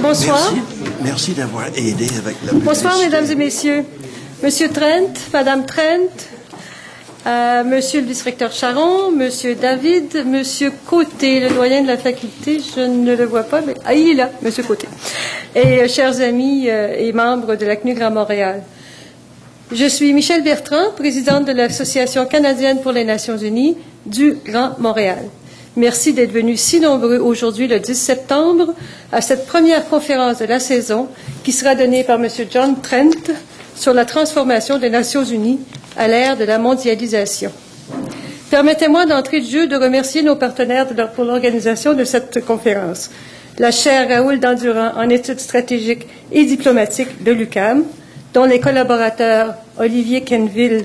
Bonsoir. Merci, merci d'avoir aidé avec la Bonsoir, mesdames et messieurs. Monsieur Trent, Madame Trent, euh, Monsieur le vice-recteur Charon, Monsieur David, Monsieur Côté, le doyen de la faculté, je ne le vois pas, mais ah, il est là, Monsieur Côté. Et euh, chers amis euh, et membres de la CNU Grand Montréal. Je suis Michel Bertrand, présidente de l'Association canadienne pour les Nations unies du Grand Montréal. Merci d'être venus si nombreux aujourd'hui, le 10 septembre, à cette première conférence de la saison qui sera donnée par M. John Trent sur la transformation des Nations unies à l'ère de la mondialisation. Permettez-moi d'entrer de jeu de remercier nos partenaires pour l'organisation de cette conférence. La chaire Raoul Dandurand en études stratégiques et diplomatiques de l'UCAM, dont les collaborateurs Olivier Kenville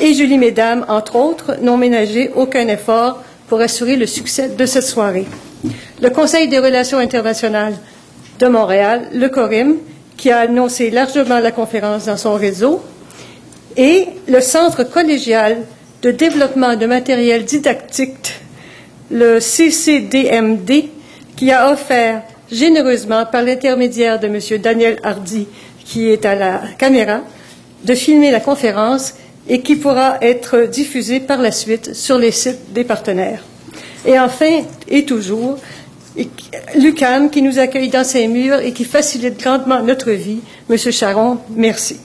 et Julie Mesdames, entre autres, n'ont ménagé aucun effort pour assurer le succès de cette soirée. Le Conseil des relations internationales de Montréal, le CORIM, qui a annoncé largement la conférence dans son réseau, et le Centre collégial de développement de matériel didactique, le CCDMD, qui a offert généreusement, par l'intermédiaire de M. Daniel Hardy, qui est à la caméra, de filmer la conférence et qui pourra être diffusée par la suite sur les sites des partenaires. Et enfin, et toujours, l'UCAM qui nous accueille dans ses murs et qui facilite grandement notre vie. Monsieur Charon, merci.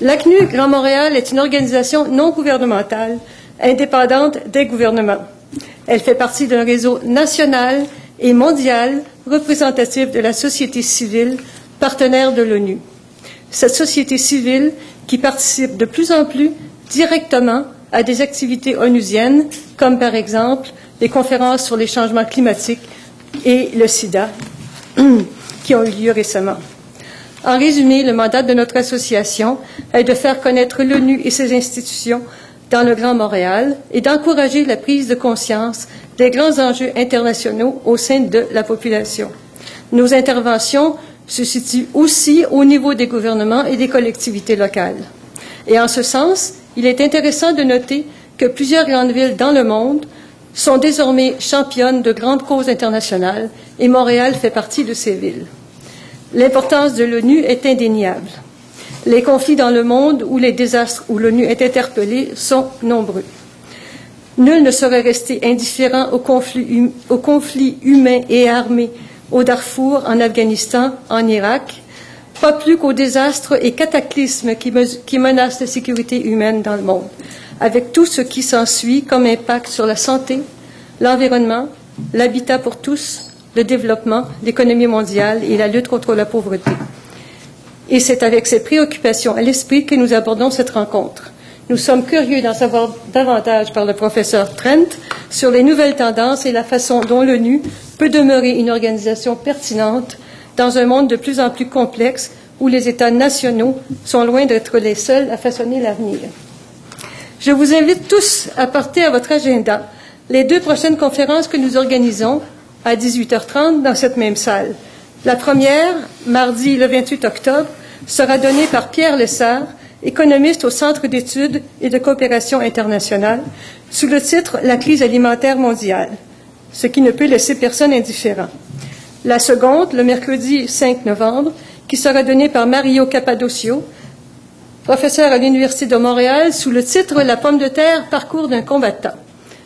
L'ACNU Grand Montréal est une organisation non gouvernementale, indépendante des gouvernements. Elle fait partie d'un réseau national et mondial représentatif de la société civile, partenaire de l'ONU. Cette société civile qui participe de plus en plus directement à des activités onusiennes, comme par exemple les conférences sur les changements climatiques et le sida, qui ont eu lieu récemment. En résumé, le mandat de notre association est de faire connaître l'ONU et ses institutions dans le Grand Montréal et d'encourager la prise de conscience des grands enjeux internationaux au sein de la population. Nos interventions se situent aussi au niveau des gouvernements et des collectivités locales. Et en ce sens, il est intéressant de noter que plusieurs grandes villes dans le monde sont désormais championnes de grandes causes internationales et Montréal fait partie de ces villes. L'importance de l'ONU est indéniable. Les conflits dans le monde ou les désastres où l'ONU est interpellée sont nombreux. Nul ne saurait rester indifférent aux conflits, hum- aux conflits humains et armés au Darfour, en Afghanistan, en Irak, pas plus qu'aux désastres et cataclysmes qui, qui menacent la sécurité humaine dans le monde, avec tout ce qui s'ensuit comme impact sur la santé, l'environnement, l'habitat pour tous, le développement, l'économie mondiale et la lutte contre la pauvreté. Et c'est avec ces préoccupations à l'esprit que nous abordons cette rencontre. Nous sommes curieux d'en savoir davantage par le professeur Trent sur les nouvelles tendances et la façon dont l'ONU peut demeurer une organisation pertinente dans un monde de plus en plus complexe où les États nationaux sont loin d'être les seuls à façonner l'avenir. Je vous invite tous à porter à votre agenda les deux prochaines conférences que nous organisons à 18h30 dans cette même salle. La première, mardi le 28 octobre, sera donnée par Pierre Lessard, économiste au Centre d'études et de coopération internationale, sous le titre La crise alimentaire mondiale, ce qui ne peut laisser personne indifférent. La seconde, le mercredi 5 novembre, qui sera donnée par Mario Cappadocio, professeur à l'Université de Montréal, sous le titre La pomme de terre, parcours d'un combattant.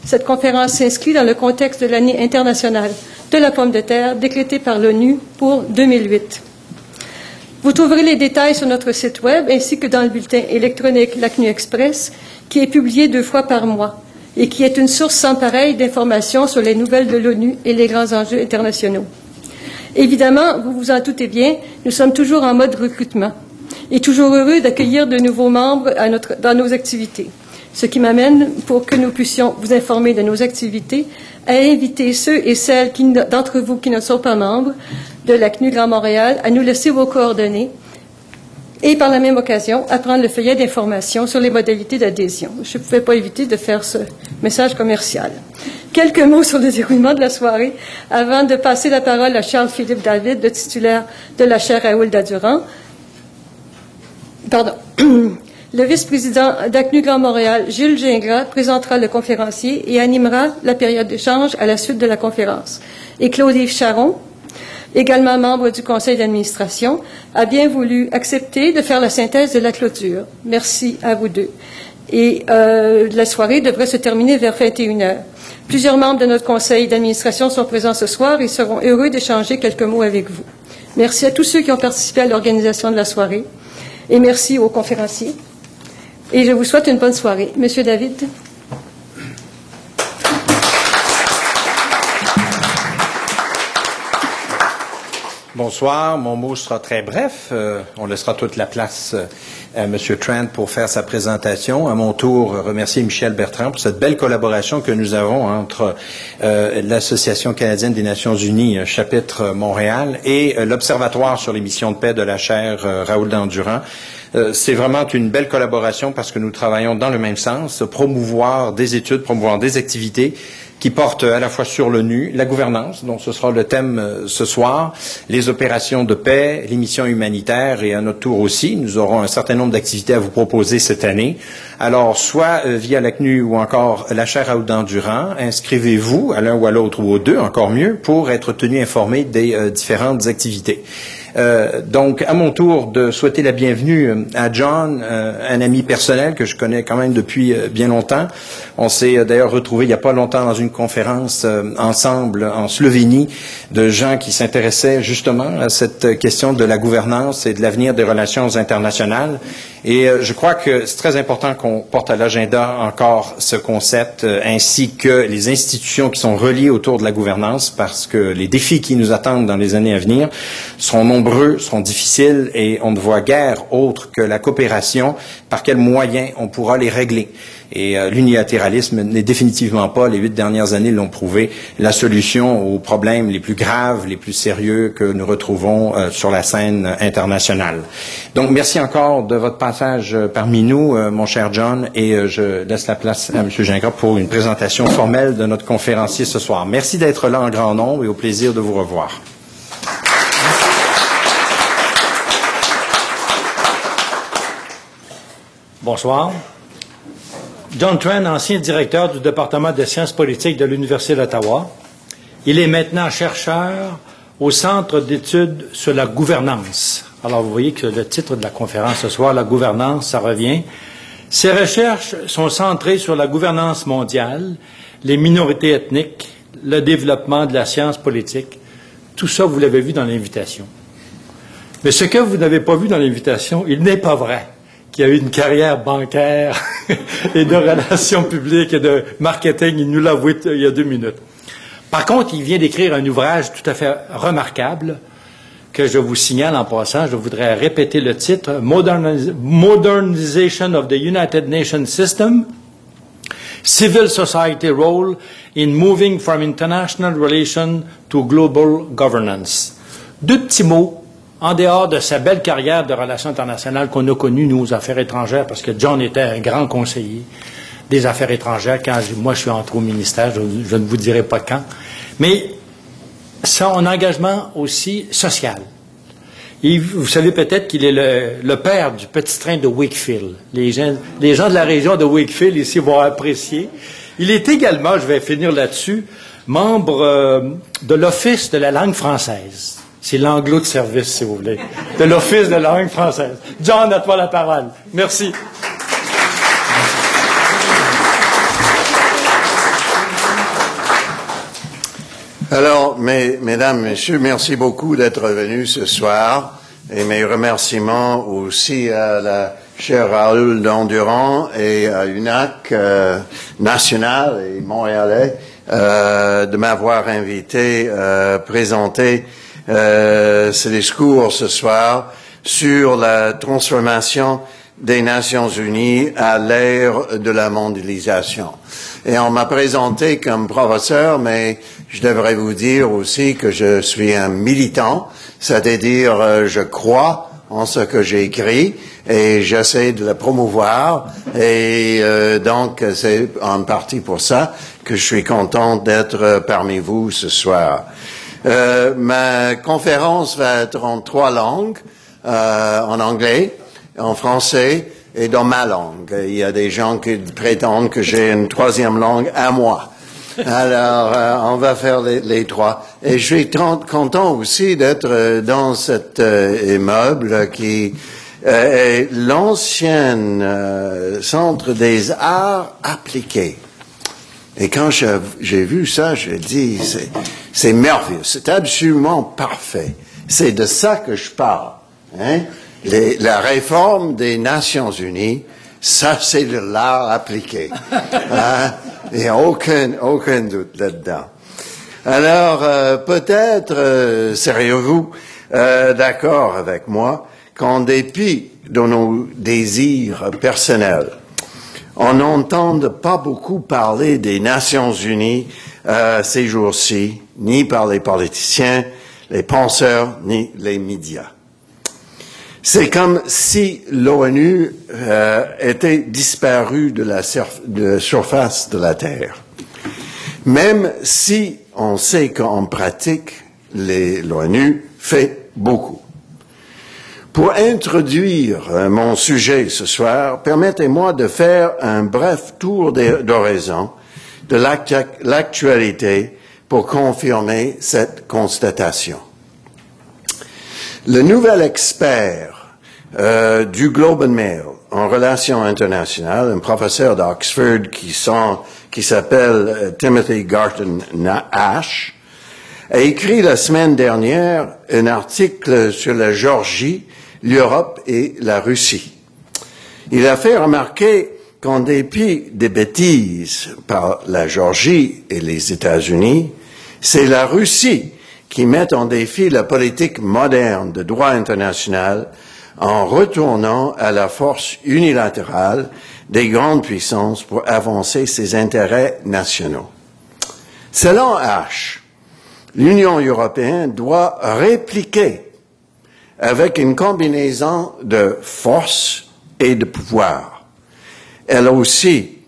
Cette conférence s'inscrit dans le contexte de l'année internationale de la pomme de terre décrétée par l'ONU pour 2008. Vous trouverez les détails sur notre site Web ainsi que dans le bulletin électronique l'ACNU Express, qui est publié deux fois par mois et qui est une source sans pareille d'informations sur les nouvelles de l'ONU et les grands enjeux internationaux. Évidemment, vous vous en doutez bien, nous sommes toujours en mode recrutement et toujours heureux d'accueillir de nouveaux membres dans nos activités. Ce qui m'amène, pour que nous puissions vous informer de nos activités, à inviter ceux et celles d'entre vous qui ne sont pas membres de la CNU Grand Montréal à nous laisser vos coordonnées et par la même occasion à prendre le feuillet d'information sur les modalités d'adhésion. Je ne pouvais pas éviter de faire ce message commercial. Quelques mots sur le déroulement de la soirée avant de passer la parole à Charles-Philippe David, le titulaire de la chaire Raoul Dadurand. Pardon. Le vice-président d'ACNU Grand Montréal, Gilles Gingras, présentera le conférencier et animera la période d'échange à la suite de la conférence. Et Claude-Yves Charon, également membre du conseil d'administration, a bien voulu accepter de faire la synthèse de la clôture. Merci à vous deux. Et euh, la soirée devrait se terminer vers 21 heures. Plusieurs membres de notre conseil d'administration sont présents ce soir et seront heureux d'échanger quelques mots avec vous. Merci à tous ceux qui ont participé à l'organisation de la soirée et merci aux conférenciers. Et je vous souhaite une bonne soirée. Monsieur David. Bonsoir, mon mot sera très bref. Euh, on laissera toute la place euh, à M. Trent pour faire sa présentation. À mon tour, remercier Michel Bertrand pour cette belle collaboration que nous avons entre euh, l'Association canadienne des Nations unies, chapitre Montréal, et l'Observatoire sur les missions de paix de la chaire Raoul Dandurand. C'est vraiment une belle collaboration parce que nous travaillons dans le même sens, promouvoir des études, promouvoir des activités qui porte à la fois sur l'ONU, la gouvernance, dont ce sera le thème euh, ce soir, les opérations de paix, les missions humanitaires et à notre tour aussi, nous aurons un certain nombre d'activités à vous proposer cette année. Alors, soit euh, via la CNU ou encore la chaire à Durand, inscrivez-vous à l'un ou à l'autre ou aux deux, encore mieux, pour être tenu informé des euh, différentes activités. Euh, donc, à mon tour, de souhaiter la bienvenue euh, à John, euh, un ami personnel que je connais quand même depuis bien longtemps. On s'est d'ailleurs retrouvé il n'y a pas longtemps dans une conférence ensemble en Slovénie de gens qui s'intéressaient justement à cette question de la gouvernance et de l'avenir des relations internationales. Et je crois que c'est très important qu'on porte à l'agenda encore ce concept, ainsi que les institutions qui sont reliées autour de la gouvernance, parce que les défis qui nous attendent dans les années à venir seront nombreux seront difficiles et on ne voit guère autre que la coopération, par quels moyens on pourra les régler? Et euh, l'unilatéralisme n'est définitivement pas, les huit dernières années l'ont prouvé, la solution aux problèmes les plus graves, les plus sérieux que nous retrouvons euh, sur la scène internationale. Donc, merci encore de votre passage euh, parmi nous, mon cher John, et je laisse la place à M. Gingras pour une présentation formelle de notre conférencier ce soir. Merci d'être là en grand nombre et au plaisir de vous revoir. Bonsoir. John Tran, ancien directeur du département des sciences politiques de l'Université d'Ottawa. Il est maintenant chercheur au Centre d'études sur la gouvernance. Alors, vous voyez que le titre de la conférence ce soir, la gouvernance, ça revient. Ses recherches sont centrées sur la gouvernance mondiale, les minorités ethniques, le développement de la science politique. Tout ça, vous l'avez vu dans l'invitation. Mais ce que vous n'avez pas vu dans l'invitation, il n'est pas vrai qui a eu une carrière bancaire et de relations publiques et de marketing. Il nous l'a avoué il y a deux minutes. Par contre, il vient d'écrire un ouvrage tout à fait remarquable que je vous signale en passant. Je voudrais répéter le titre Modernization of the United Nations System. Civil Society Role in Moving from International Relations to Global Governance. Deux petits mots en dehors de sa belle carrière de relations internationales qu'on a connue, nous, aux affaires étrangères, parce que John était un grand conseiller des affaires étrangères quand moi je suis entré au ministère, je, ne vous dirai pas quand, mais son engagement aussi social. Et vous savez peut-être qu'il est le, père du petit train de Wakefield. Les gens, de la région de Wakefield ici vont apprécier. Il est également, je vais finir là-dessus, membre euh, de l'Office de la langue française. C'est l'anglo de service, si vous voulez, de l'Office de la langue française. John, à toi la parole. Merci. Alors, mesdames, messieurs, merci beaucoup d'être venus ce soir et mes remerciements aussi à la chère Raoul d'Endurant et à UNAC euh, national et montréalais euh, de m'avoir invité à présenter euh, ce discours ce soir sur la transformation des Nations Unies à l'ère de la mondialisation. Et on m'a présenté comme professeur, mais je devrais vous dire aussi que je suis un militant, c'est-à-dire euh, je crois en ce que j'ai écrit et j'essaie de le promouvoir. Et euh, donc, c'est en partie pour ça que je suis content d'être parmi vous ce soir. Euh, ma conférence va être en trois langues, euh, en anglais, en français et dans ma langue. Il y a des gens qui prétendent que j'ai une troisième langue à moi. Alors, euh, on va faire les, trois. Et je suis content aussi d'être dans cet immeuble qui est l'ancien centre des arts appliqués. Et quand j'ai vu ça, je dis, c'est, merveilleux, c'est absolument parfait. C'est de ça que je parle. Hein? Les- la réforme des Nations Unies, ça c'est de l'art appliqué. Hein? Il n'y a aucun, aucun doute là-dedans. Alors, euh, peut-être euh, seriez-vous euh, d'accord avec moi qu'en dépit de nos désirs personnels, on n'entend pas beaucoup parler des Nations Unies euh, ces jours-ci, ni par les politiciens, les penseurs, ni les médias. C'est comme si l'ONU euh, était disparue de la, surface de la Terre. Même si on sait qu'en pratique, l'ONU fait beaucoup. Pour introduire euh, mon sujet ce soir, permettez-moi de faire un bref tour d'horizon de l'actu- l'actualité pour confirmer cette constatation. Le nouvel expert euh, du Globe and Mail en relations internationales, un professeur d'Oxford qui, s'appelle euh, Timothy Garton Ash, a écrit la semaine dernière un article sur la Géorgie, l'Europe et la Russie. Il a fait remarquer qu'en dépit des bêtises par la Géorgie et les États-Unis, c'est la Russie qui met en défi la politique moderne de droit international en retournant à la force unilatérale des grandes puissances pour avancer ses intérêts nationaux. Selon H, l'Union européenne doit répliquer avec une combinaison de force et de pouvoir. Elle aussi,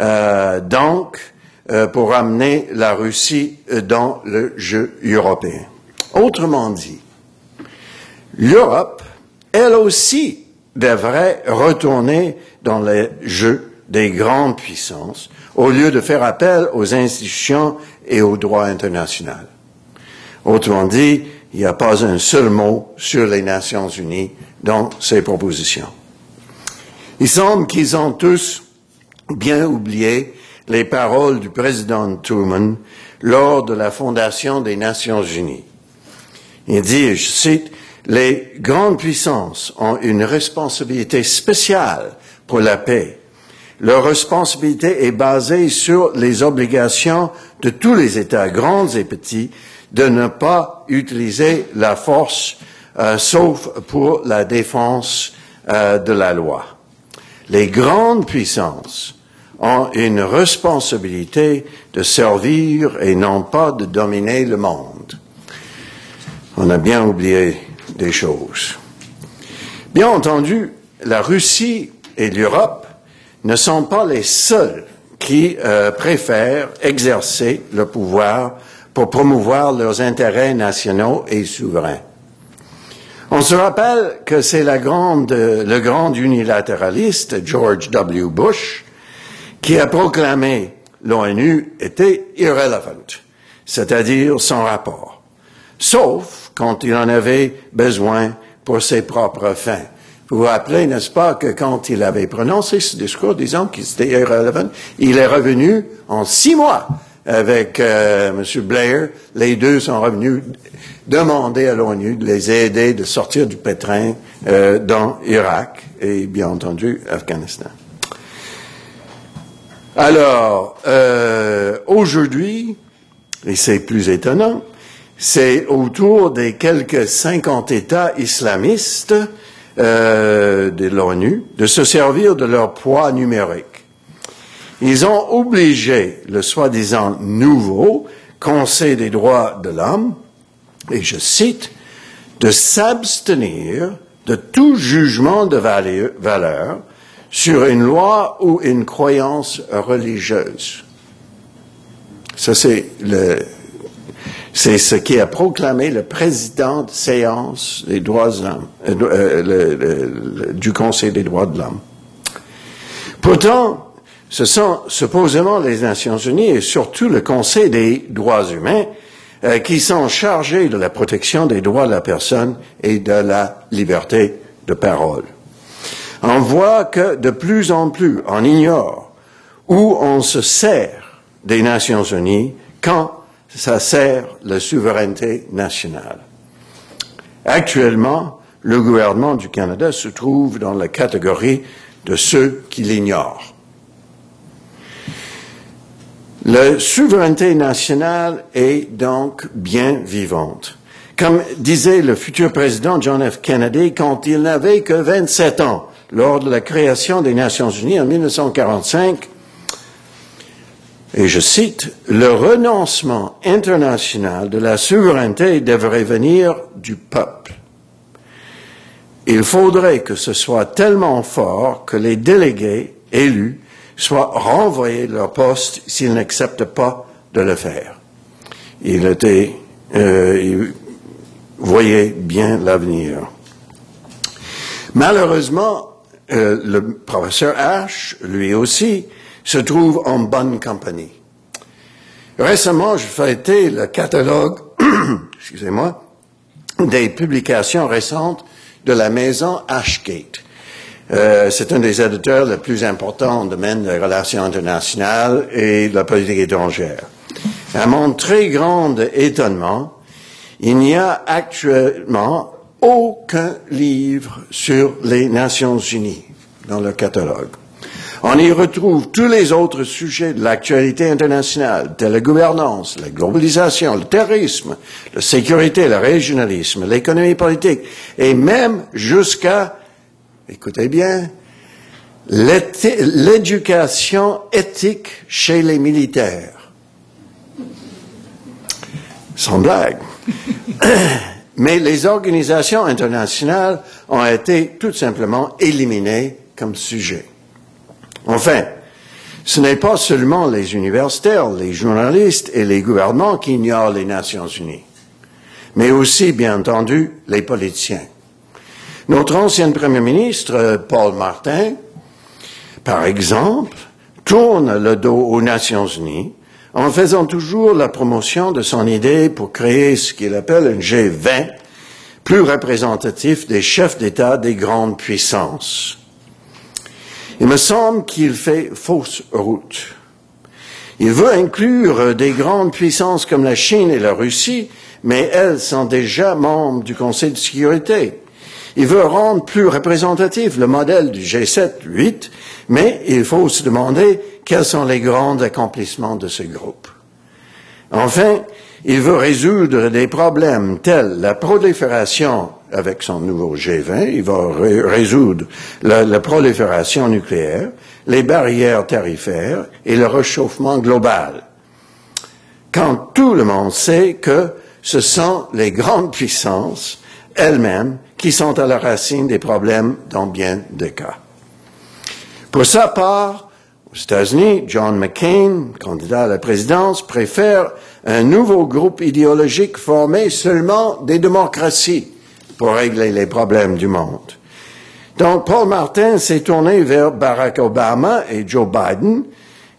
euh, donc, euh, pour amener la Russie euh, dans le jeu européen. Autrement dit, l'Europe, elle aussi, devrait retourner dans le jeu des grandes puissances au lieu de faire appel aux institutions et au droit international. Autrement dit, il n'y a pas un seul mot sur les Nations Unies dans ces propositions. Il semble qu'ils ont tous bien oublié les paroles du président Truman lors de la fondation des Nations Unies. Il dit, je cite, les grandes puissances ont une responsabilité spéciale pour la paix. Leur responsabilité est basée sur les obligations de tous les États, grands et petits, de ne pas utiliser la force, euh, sauf pour la défense euh, de la loi. Les grandes puissances ont une responsabilité de servir et non pas de dominer le monde. On a bien oublié des choses. Bien entendu, la Russie et l'Europe ne sont pas les seuls qui euh, préfèrent exercer le pouvoir pour promouvoir leurs intérêts nationaux et souverains. On se rappelle que c'est la grande, le grand unilatéraliste George W. Bush qui a proclamé l'ONU était irrelevant, c'est-à-dire sans rapport, sauf quand il en avait besoin pour ses propres fins. Vous vous rappelez, n'est-ce pas, que quand il avait prononcé ce discours disant qu'il était irrelevant, il est revenu en six mois avec euh, M. Blair. Les deux sont revenus demander à l'ONU de les aider de sortir du pétrin euh, dans Irak et, bien entendu, Afghanistan. Alors, euh, aujourd'hui, et c'est plus étonnant, c'est autour des quelques 50 États islamistes euh, de l'ONU de se servir de leur poids numérique. Ils ont obligé le soi-disant nouveau Conseil des droits de l'homme, et je cite, de s'abstenir de tout jugement de valeur, valeur sur une loi ou une croyance religieuse. Ça, c'est c'est ce qui a proclamé le président de séance des droits euh, du Conseil des droits de l'homme. Pourtant, ce sont supposément les Nations Unies et surtout le Conseil des droits humains euh, qui sont chargés de la protection des droits de la personne et de la liberté de parole. On voit que de plus en plus on ignore où on se sert des Nations Unies quand ça sert la souveraineté nationale. Actuellement, le gouvernement du Canada se trouve dans la catégorie de ceux qui l'ignorent. La souveraineté nationale est donc bien vivante. Comme disait le futur président John F. Kennedy quand il n'avait que 27 ans lors de la création des Nations Unies en 1945, et je cite, le renoncement international de la souveraineté devrait venir du peuple. Il faudrait que ce soit tellement fort que les délégués élus soient renvoyés de leur poste s'ils n'acceptent pas de le faire. Il était, euh, voyait bien l'avenir. Malheureusement, euh, le professeur H, lui aussi, se trouve en bonne compagnie. Récemment, je fêtais le catalogue, excusez-moi, des publications récentes de la maison Ashgate. Euh, c'est un des éditeurs les plus importants le domaine des relations internationales et de la politique étrangère. À mon très grand étonnement, il n'y a actuellement aucun livre sur les Nations Unies dans le catalogue. On y retrouve tous les autres sujets de l'actualité internationale, tels la gouvernance, la globalisation, le terrorisme, la sécurité, le régionalisme, l'économie politique, et même jusqu'à, écoutez bien, l'éducation éthique chez les militaires. Sans blague. Mais les organisations internationales ont été tout simplement éliminées comme sujet. Enfin, ce n'est pas seulement les universitaires, les journalistes et les gouvernements qui ignorent les Nations Unies, mais aussi, bien entendu, les politiciens. Notre ancien Premier ministre, Paul Martin, par exemple, tourne le dos aux Nations Unies en faisant toujours la promotion de son idée pour créer ce qu'il appelle un G20, plus représentatif des chefs d'État des grandes puissances. Il me semble qu'il fait fausse route. Il veut inclure des grandes puissances comme la Chine et la Russie, mais elles sont déjà membres du Conseil de sécurité. Il veut rendre plus représentatif le modèle du G7-8, mais il faut se demander quels sont les grands accomplissements de ce groupe. Enfin, il veut résoudre des problèmes tels la prolifération avec son nouveau G20, il va résoudre la, prolifération nucléaire, les barrières tarifaires et le réchauffement global. Quand tout le monde sait que ce sont les grandes puissances elles-mêmes qui sont à la racine des problèmes dans bien des cas. Pour sa part, aux États-Unis, John McCain, candidat à la présidence, préfère un nouveau groupe idéologique formé seulement des démocraties pour régler les problèmes du monde. Donc, Paul Martin s'est tourné vers Barack Obama et Joe Biden,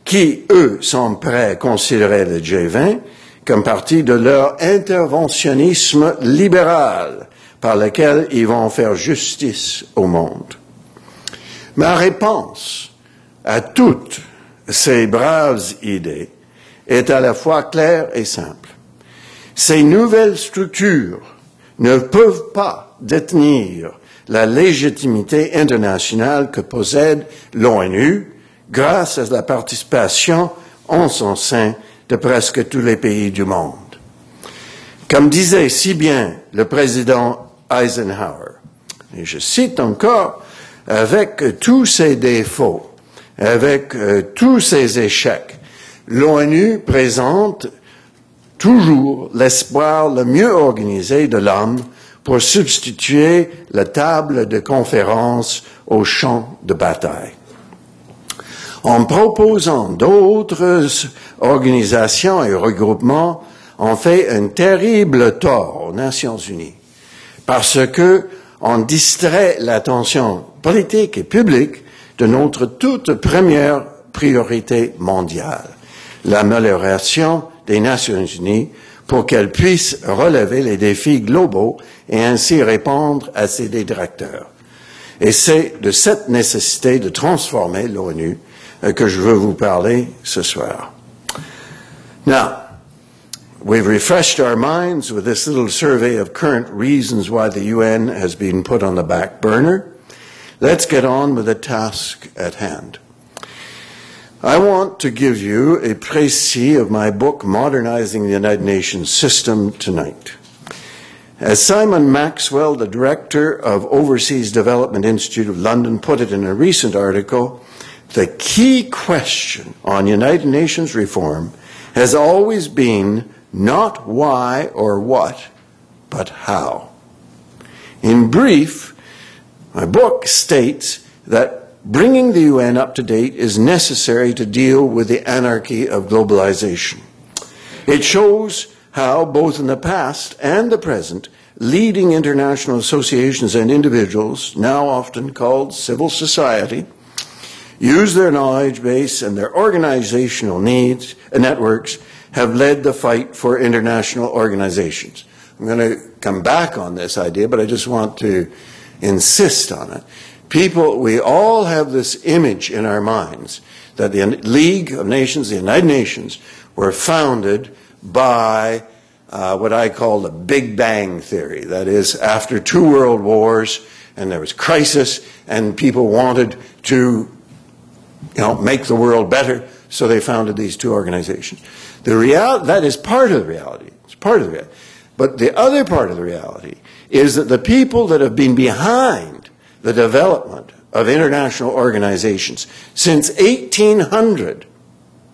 qui, eux, sont prêts à considérer le G20 comme partie de leur interventionnisme libéral par lequel ils vont faire justice au monde. Ma réponse à toutes ces braves idées est à la fois claire et simple. Ces nouvelles structures ne peuvent pas détenir la légitimité internationale que possède l'ONU grâce à la participation en son sein de presque tous les pays du monde. Comme disait si bien le président Eisenhower, et je cite encore, avec tous ses défauts, avec euh, tous ses échecs, l'ONU présente toujours l'espoir le mieux organisé de l'homme pour substituer la table de conférence au champ de bataille. En proposant d'autres organisations et regroupements, on fait un terrible tort aux Nations Unies parce que on distrait l'attention politique et publique de notre toute première priorité mondiale, l'amélioration des Nations Unies pour qu'elles puissent relever les défis globaux et ainsi répondre à ses détracteurs. Et c'est de cette nécessité de transformer l'ONU euh, que je veux vous parler ce soir. Now, we've refreshed our minds with this little survey of current reasons why the UN has been put on the back burner. Let's get on with the task at hand. I want to give you a précis of my book, Modernizing the United Nations System, tonight. As Simon Maxwell, the director of Overseas Development Institute of London, put it in a recent article, the key question on United Nations reform has always been not why or what, but how. In brief, my book states that bringing the UN up to date is necessary to deal with the anarchy of globalization. It shows how, both in the past and the present, leading international associations and individuals, now often called civil society, use their knowledge base and their organizational needs and networks have led the fight for international organizations. I'm going to come back on this idea, but I just want to insist on it. People, we all have this image in our minds that the League of Nations, the United Nations, were founded by uh, what I call the Big Bang Theory. That is, after two world wars, and there was crisis, and people wanted to you know, make the world better, so they founded these two organizations. The real, that is part of the reality. It's part of the reality. But the other part of the reality is that the people that have been behind the development of international organizations since 1800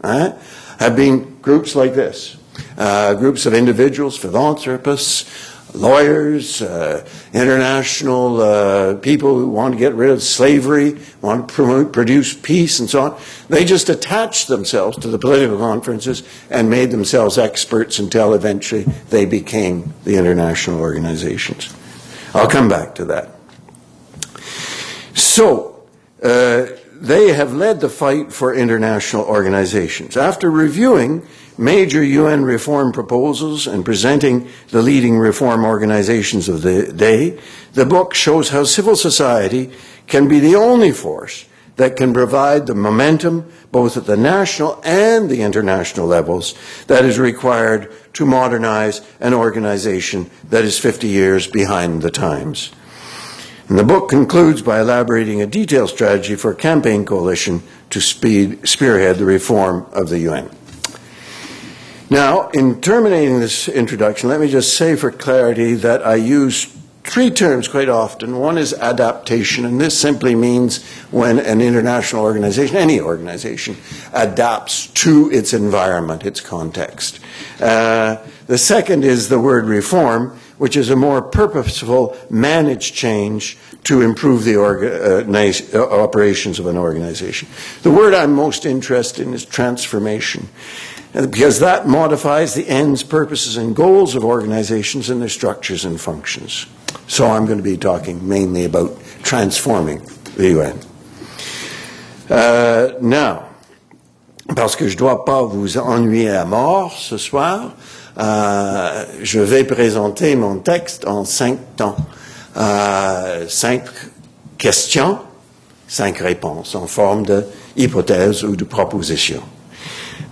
uh, have been groups like this. Uh, groups of individuals, philanthropists, lawyers, uh, international uh, people who want to get rid of slavery, want to promote, produce peace, and so on. They just attached themselves to the political conferences and made themselves experts until eventually they became the international organizations. I'll come back to that. So, uh, they have led the fight for international organizations. After reviewing major UN reform proposals and presenting the leading reform organizations of the day, the book shows how civil society can be the only force that can provide the momentum, both at the national and the international levels, that is required to modernize an organization that is 50 years behind the times. And the book concludes by elaborating a detailed strategy for a campaign coalition to speed, spearhead the reform of the UN. Now, in terminating this introduction, let me just say for clarity that I use three terms quite often. One is adaptation, and this simply means when an international organization, any organization, adapts to its environment, its context. Uh, the second is the word reform, which is a more purposeful, managed change to improve the uh, uh, operations of an organization. The word I'm most interested in is transformation because that modifies the ends, purposes, and goals of organizations and their structures and functions. So I'm going to be talking mainly about transforming the UN. Uh, now, parce que je ne dois pas vous ennuyer à mort ce soir, euh, je vais présenter mon texte en cinq temps. Euh, cinq questions, cinq réponses en forme de hypothèse ou de proposition.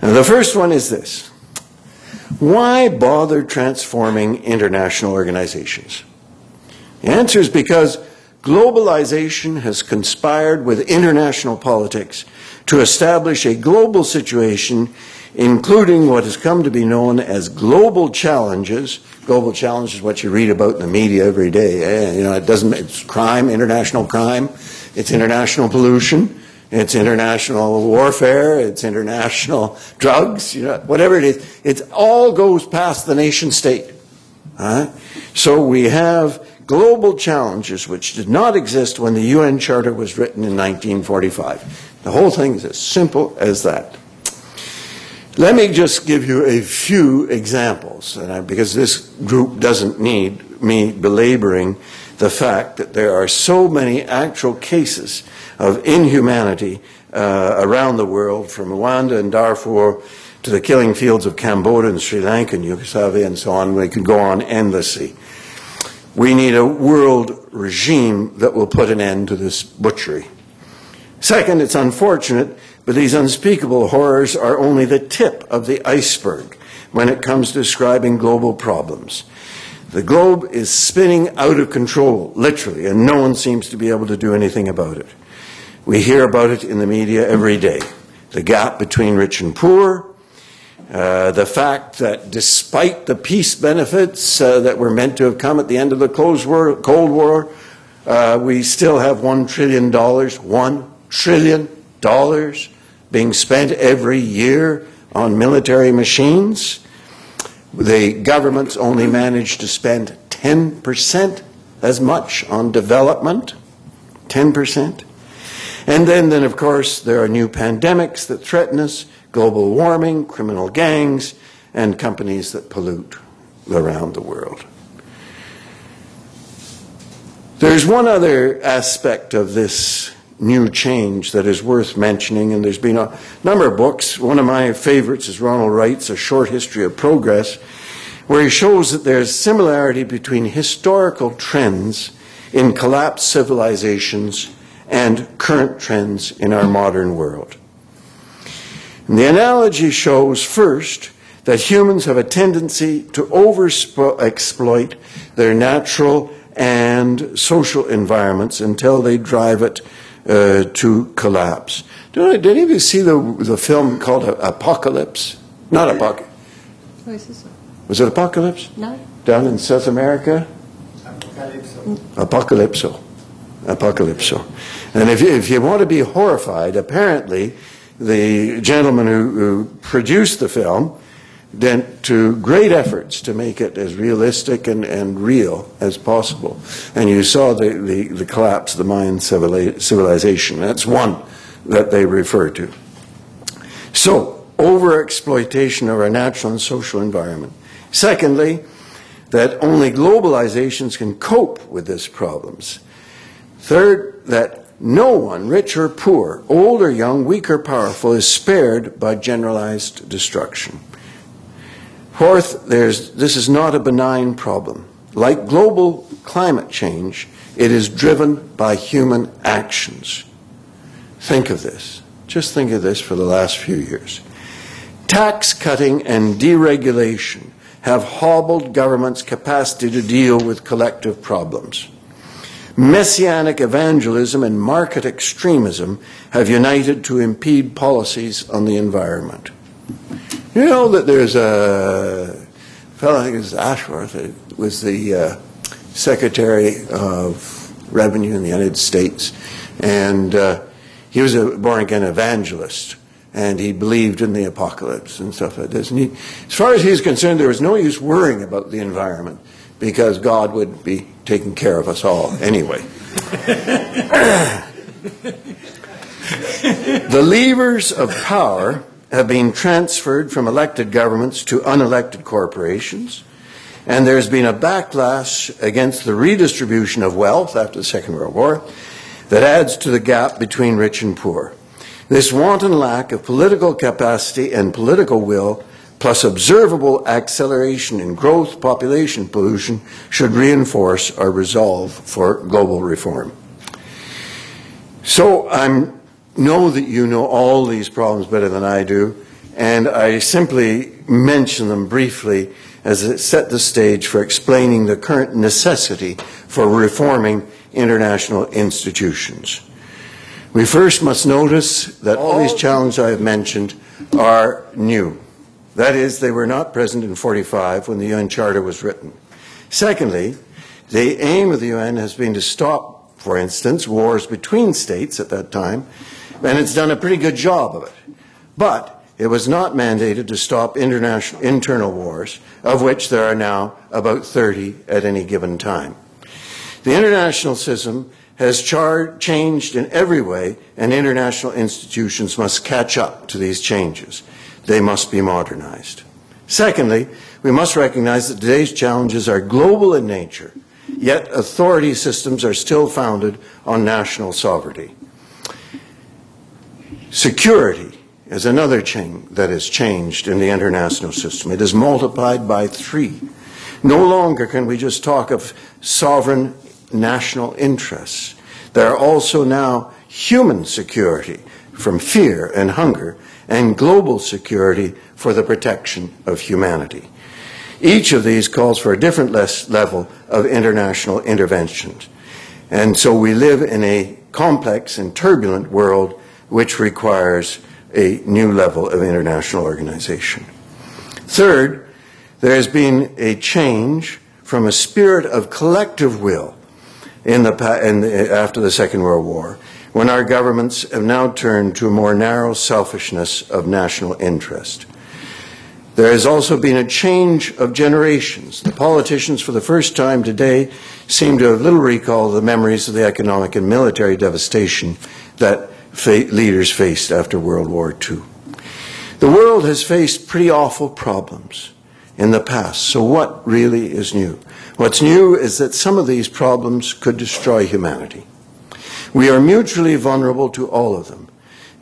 Now, the first one is this Why bother transforming international organizations? The answer is because globalization has conspired with international politics to establish a global situation, including what has come to be known as global challenges. Global challenges is what you read about in the media every day. Eh? You know, it doesn't. It's crime, international crime. It's international pollution. It's international warfare. It's international drugs. You know, whatever it is, it all goes past the nation state. Right? So we have global challenges which did not exist when the UN Charter was written in 1945. The whole thing is as simple as that. Let me just give you a few examples, I, because this group doesn't need me belaboring the fact that there are so many actual cases of inhumanity uh, around the world, from Rwanda and Darfur to the killing fields of Cambodia and Sri Lanka and Yugoslavia and so on. We could go on endlessly. We need a world regime that will put an end to this butchery. Second, it's unfortunate, but these unspeakable horrors are only the tip of the iceberg when it comes to describing global problems. The globe is spinning out of control, literally, and no one seems to be able to do anything about it. We hear about it in the media every day. The gap between rich and poor, uh, the fact that despite the peace benefits uh, that were meant to have come at the end of the Cold War, uh, we still have $1 trillion, $1 trillion being spent every year on military machines. The governments only manage to spend 10% as much on development. 10%. And then, then, of course, there are new pandemics that threaten us, global warming, criminal gangs, and companies that pollute around the world. There's one other aspect of this new change that is worth mentioning, and there's been a number of books. One of my favorites is Ronald Wright's A Short History of Progress, where he shows that there's similarity between historical trends in collapsed civilizations and current trends in our modern world. And the analogy shows first that humans have a tendency to overexploit their natural and social environments until they drive it uh, to collapse. Did, did any of you see the, the film called Apocalypse? Not Apocalypse. Was it Apocalypse? No. Down in South America? Apocalypso. Apocalypso. And if you, if you want to be horrified, apparently the gentleman who, who produced the film went to great efforts to make it as realistic and, and real as possible. And you saw the, the, the collapse of the Mayan civilization. That's one that they refer to. So, overexploitation of our natural and social environment. Secondly, that only globalizations can cope with these problems. Third, that no one, rich or poor, old or young, weak or powerful, is spared by generalized destruction. Fourth, this is not a benign problem. Like global climate change, it is driven by human actions. Think of this. Just think of this for the last few years. Tax cutting and deregulation have hobbled governments' capacity to deal with collective problems. Messianic evangelism and market extremism have united to impede policies on the environment. You know that there's a fellow, I think it's Ashworth, that was the uh, Secretary of Revenue in the United States, and uh, he was a born again evangelist, and he believed in the apocalypse and stuff like this. And he, as far as he's concerned, there was no use worrying about the environment because God would be taking care of us all anyway. the levers of power have been transferred from elected governments to unelected corporations, and there's been a backlash against the redistribution of wealth after the Second World War that adds to the gap between rich and poor. This wanton lack of political capacity and political will, plus observable acceleration in growth, population pollution, should reinforce our resolve for global reform. So I'm know that you know all these problems better than I do, and I simply mention them briefly as it set the stage for explaining the current necessity for reforming international institutions. We first must notice that all these challenges I have mentioned are new. That is, they were not present in 45 when the UN Charter was written. Secondly, the aim of the UN has been to stop, for instance, wars between states at that time and it's done a pretty good job of it. But it was not mandated to stop international, internal wars, of which there are now about 30 at any given time. The international system has char- changed in every way, and international institutions must catch up to these changes. They must be modernized. Secondly, we must recognize that today's challenges are global in nature, yet authority systems are still founded on national sovereignty. Security is another thing that has changed in the international system. It is multiplied by three. No longer can we just talk of sovereign national interests. There are also now human security from fear and hunger and global security for the protection of humanity. Each of these calls for a different level of international intervention. And so we live in a complex and turbulent world which requires a new level of international organization. Third, there has been a change from a spirit of collective will in the, in the, after the Second World War, when our governments have now turned to a more narrow selfishness of national interest. There has also been a change of generations. The politicians, for the first time today, seem to have little recall of the memories of the economic and military devastation that fa- leaders faced after World War II. The world has faced pretty awful problems in the past, so what really is new? What's new is that some of these problems could destroy humanity. We are mutually vulnerable to all of them.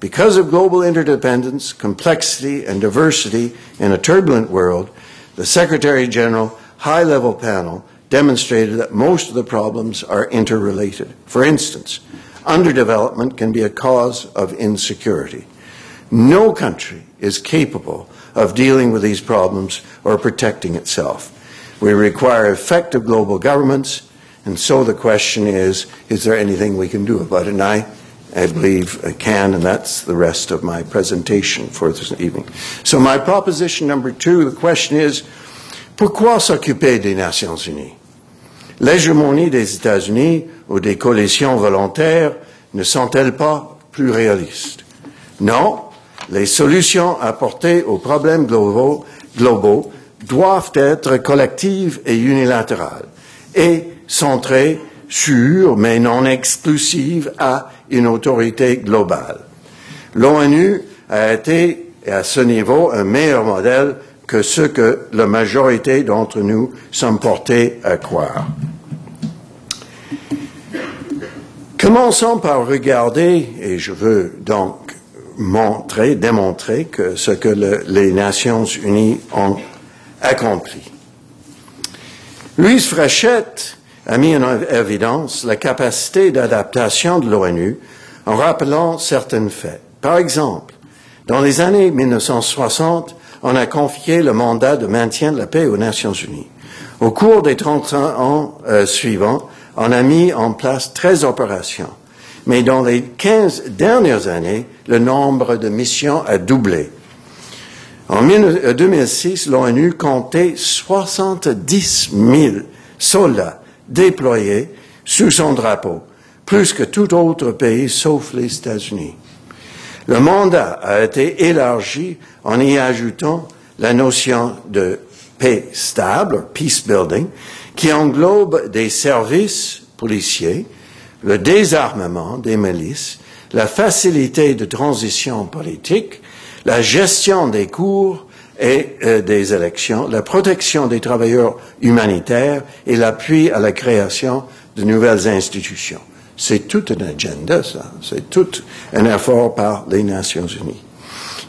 Because of global interdependence, complexity, and diversity in a turbulent world, the Secretary General High Level Panel demonstrated that most of the problems are interrelated. For instance, underdevelopment can be a cause of insecurity. No country is capable of dealing with these problems or protecting itself. We require effective global governments, and so the question is is there anything we can do about it? And I I believe I can, and that's the rest of my presentation for this evening. So my proposition number two, the question is, pourquoi s'occuper des Nations Unies? L'hégémonie des États-Unis ou des coalitions volontaires ne sont-elles pas plus réalistes? Non, les solutions apportées aux problèmes globaux, globaux doivent être collectives et unilatérales et centrées sur, mais non exclusives à une autorité globale. L'ONU a été, à ce niveau, un meilleur modèle que ce que la majorité d'entre nous sommes portés à croire. Commençons par regarder, et je veux donc montrer, démontrer que ce que le- les Nations Unies ont accompli. Louise Frechette a mis en évidence la capacité d'adaptation de l'ONU en rappelant certains faits. Par exemple, dans les années 1960, on a confié le mandat de maintien de la paix aux Nations Unies. Au cours des 30 ans euh, suivants, on a mis en place 13 opérations. Mais dans les 15 dernières années, le nombre de missions a doublé. En 19- 2006, l'ONU comptait 70 000 soldats déployés sous son drapeau, plus que tout autre pays sauf les États-Unis. Le mandat a été élargi en y ajoutant la notion de paix stable, peace building, qui englobe des services policiers, le désarmement des milices, la facilité de transition politique, la gestion des cours et euh, des élections, la protection des travailleurs humanitaires et l'appui à la création de nouvelles institutions. C'est tout un agenda, ça. C'est tout un effort par les Nations Unies.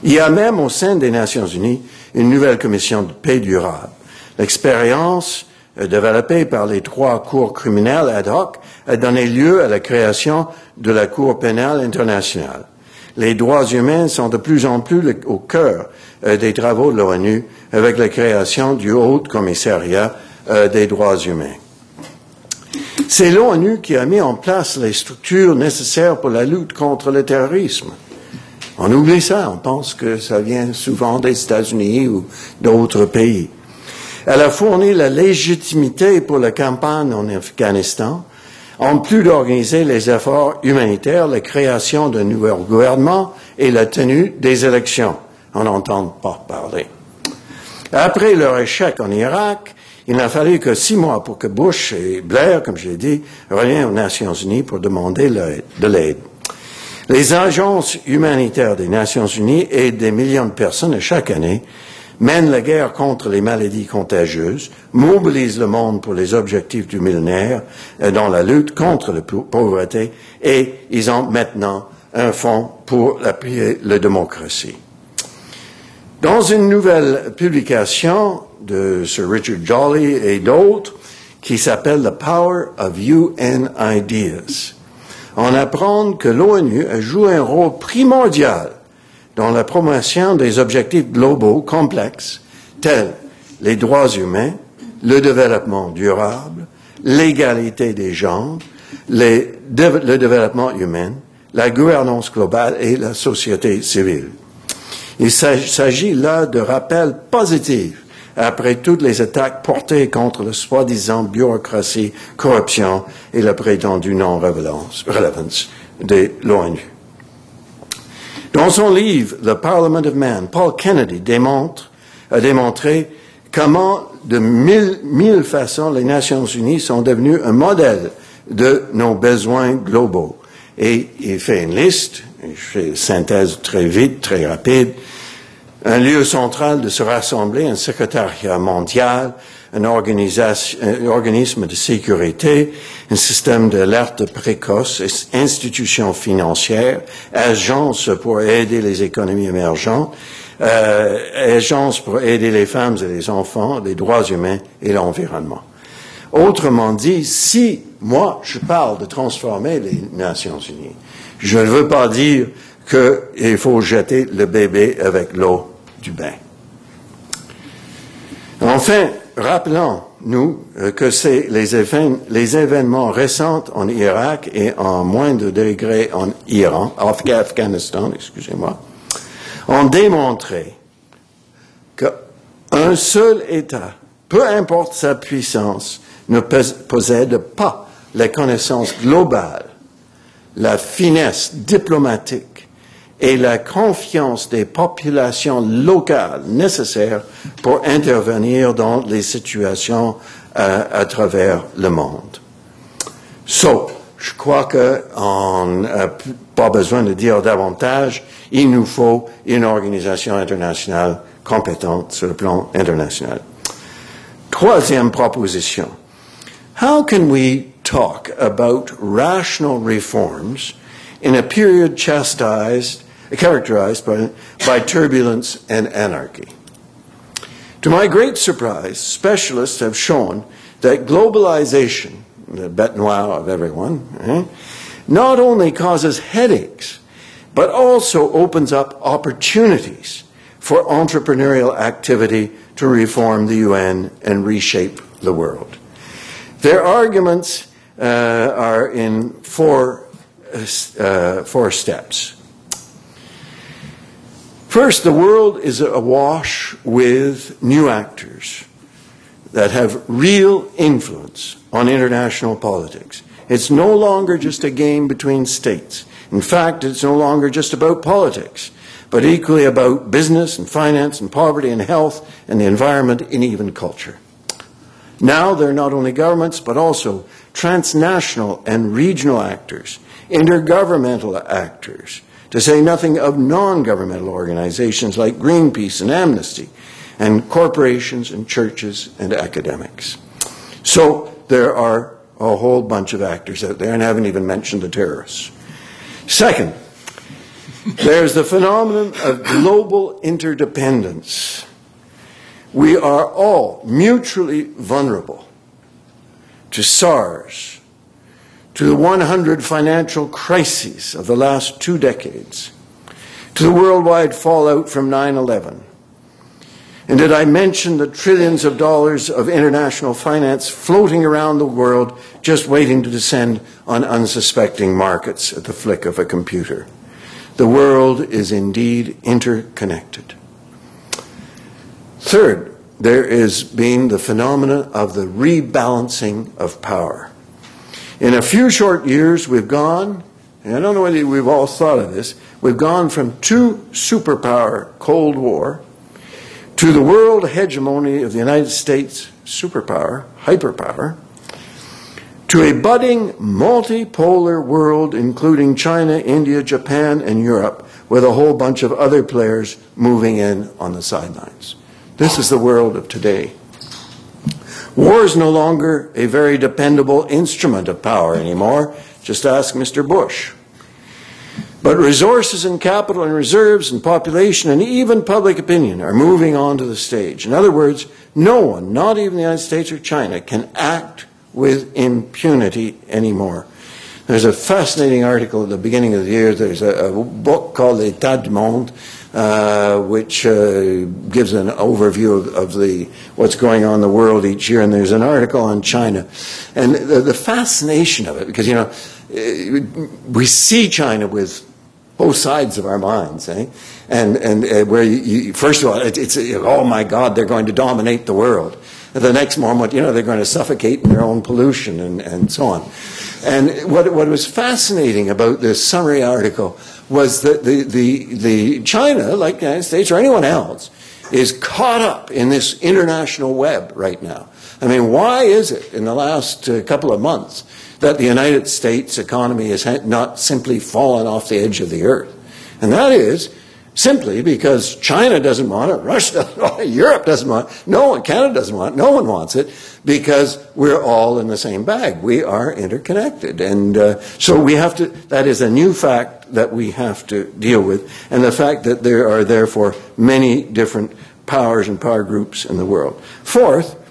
Il y a même au sein des Nations Unies une nouvelle commission de paix durable. L'expérience euh, développée par les trois cours criminelles ad hoc a donné lieu à la création de la Cour pénale internationale. Les droits humains sont de plus en plus au cœur euh, des travaux de l'ONU avec la création du Haut Commissariat euh, des droits humains. C'est l'ONU qui a mis en place les structures nécessaires pour la lutte contre le terrorisme. On oublie ça, on pense que ça vient souvent des États-Unis ou d'autres pays. Elle a fourni la légitimité pour la campagne en Afghanistan, en plus d'organiser les efforts humanitaires, la création d'un nouveau gouvernement et la tenue des élections. On n'entend pas parler. Après leur échec en Irak, il n'a fallu que six mois pour que Bush et Blair, comme j'ai dit, reviennent aux Nations Unies pour demander de l'aide. Les agences humanitaires des Nations Unies aident des millions de personnes chaque année, mènent la guerre contre les maladies contagieuses, mobilisent le monde pour les objectifs du millénaire euh, dans la lutte contre la pau- pauvreté et ils ont maintenant un fonds pour appuyer la démocratie. Dans une nouvelle publication de Sir Richard Jolly et d'autres, qui s'appelle The Power of UN Ideas, on apprend que l'ONU a joué un rôle primordial dans la promotion des objectifs globaux complexes tels les droits humains, le développement durable, l'égalité des genres, le développement humain, la gouvernance globale et la société civile. Il s'ag- s'agit là de rappels positifs après toutes les attaques portées contre la soi-disant bureaucratie, corruption et la prétendue non-relevance relevance de l'ONU. Dans son livre The Parliament of Man, Paul Kennedy démontre, a démontré comment de mille, mille façons les Nations Unies sont devenues un modèle de nos besoins globaux. Et il fait une liste, je fais synthèse très vite, très rapide, un lieu central de se rassembler, un secrétariat mondial, un, un organisme de sécurité, un système d'alerte précoce, institutions financières, agences pour aider les économies émergentes, euh, agences pour aider les femmes et les enfants, les droits humains et l'environnement. Autrement dit, si moi je parle de transformer les Nations Unies, je ne veux pas dire qu'il faut jeter le bébé avec l'eau du bain. Enfin, rappelons-nous euh, que c'est les, évén- les événements récents en Irak et en moindre degré en Iran, Af- Afghanistan, excusez-moi, ont démontré qu'un seul État, peu importe sa puissance, ne pos- possède pas les connaissances globales, la finesse diplomatique et la confiance des populations locales nécessaires pour intervenir dans les situations euh, à travers le monde. So, je crois qu'on n'a pas besoin de dire davantage. Il nous faut une organisation internationale compétente sur le plan international. Troisième proposition. How can we talk about rational reforms in a period chastised, characterized by, by turbulence and anarchy? To my great surprise, specialists have shown that globalization, the bête noire of everyone, eh, not only causes headaches, but also opens up opportunities for entrepreneurial activity to reform the UN and reshape the world. Their arguments uh, are in four, uh, uh, four steps. First, the world is awash with new actors that have real influence on international politics. It's no longer just a game between states. In fact, it's no longer just about politics, but equally about business and finance and poverty and health and the environment and even culture. Now they're not only governments, but also transnational and regional actors, intergovernmental actors, to say nothing of non-governmental organizations like Greenpeace and Amnesty, and corporations and churches and academics. So there are a whole bunch of actors out there, and I haven't even mentioned the terrorists. Second, there's the phenomenon of global interdependence. We are all mutually vulnerable to SARS, to the 100 financial crises of the last two decades, to the worldwide fallout from 9 11. And did I mention the trillions of dollars of international finance floating around the world just waiting to descend on unsuspecting markets at the flick of a computer? The world is indeed interconnected. Third, there is being the phenomena of the rebalancing of power. In a few short years, we've gone, and I don't know whether we've all thought of this, we've gone from two superpower Cold War to the world hegemony of the United States superpower, hyperpower, to a budding multipolar world, including China, India, Japan, and Europe, with a whole bunch of other players moving in on the sidelines. This is the world of today. War is no longer a very dependable instrument of power anymore. Just ask Mr. Bush. But resources and capital and reserves and population and even public opinion are moving onto the stage. In other words, no one, not even the United States or China, can act with impunity anymore. There's a fascinating article at the beginning of the year. There's a, a book called L'État du Monde, uh, which uh, gives an overview of, of the what's going on in the world each year. And there's an article on China, and the, the fascination of it, because you know we see China with both sides of our minds, eh? And and uh, where you, you, first of all, it, it's oh my God, they're going to dominate the world. And the next moment, you know, they're going to suffocate in their own pollution and, and so on. And what what was fascinating about this summary article was that the the the China, like the United States or anyone else, is caught up in this international web right now. I mean, why is it in the last uh, couple of months that the United States economy has not simply fallen off the edge of the earth? And that is simply because China doesn't want it, Russia doesn't want it, Europe doesn't want it, no one, Canada doesn't want it, no one wants it, because we're all in the same bag. We are interconnected. And uh, so we have to, that is a new fact that we have to deal with, and the fact that there are therefore many different powers and power groups in the world. Fourth,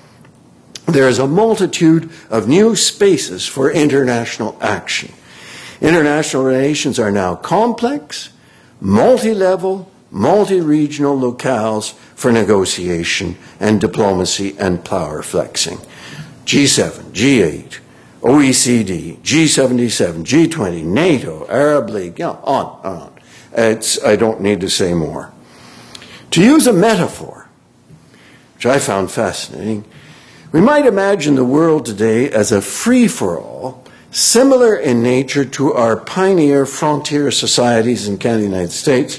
there is a multitude of new spaces for international action. International relations are now complex, multi-level, multi-regional locales for negotiation and diplomacy and power flexing. G7, G8, OECD, G77, G20, NATO, Arab League, you know, on on. It's, I don't need to say more. To use a metaphor, which I found fascinating, we might imagine the world today as a free-for-all similar in nature to our pioneer frontier societies in Canada, United States,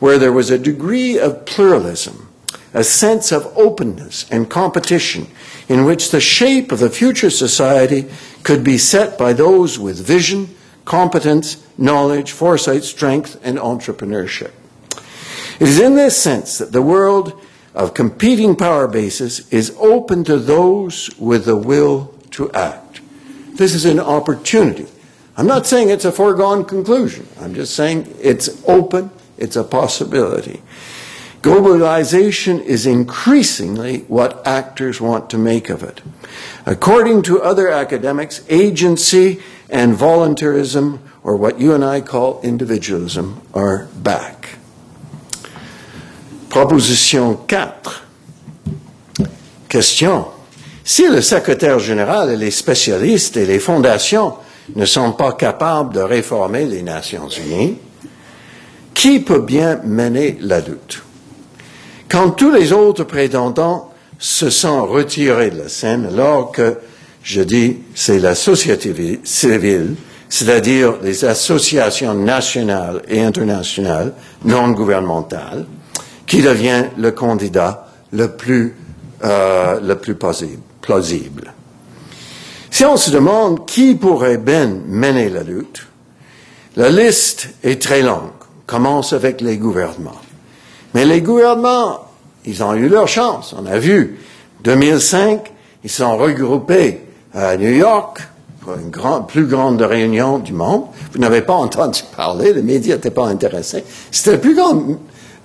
where there was a degree of pluralism, a sense of openness and competition in which the shape of the future society could be set by those with vision, competence, knowledge, foresight, strength, and entrepreneurship. It is in this sense that the world of competing power bases is open to those with the will to act. This is an opportunity. I'm not saying it's a foregone conclusion. I'm just saying it's open, it's a possibility. Globalization is increasingly what actors want to make of it. According to other academics, agency and voluntarism, or what you and I call individualism, are back. Proposition 4. Question. Si le secrétaire général et les spécialistes et les fondations ne sont pas capables de réformer les Nations Unies, qui peut bien mener la lutte Quand tous les autres prétendants se sont retirés de la scène, alors que, je dis, c'est la société civile, c'est-à-dire les associations nationales et internationales non gouvernementales, qui devient le candidat le plus, euh, le plus plausible. Si on se demande qui pourrait bien mener la lutte, la liste est très longue. On commence avec les gouvernements. Mais les gouvernements, ils ont eu leur chance. On a vu, 2005, ils sont regroupés à New York pour une grand, plus grande réunion du monde. Vous n'avez pas entendu parler, les médias n'étaient pas intéressés. C'était la plus grande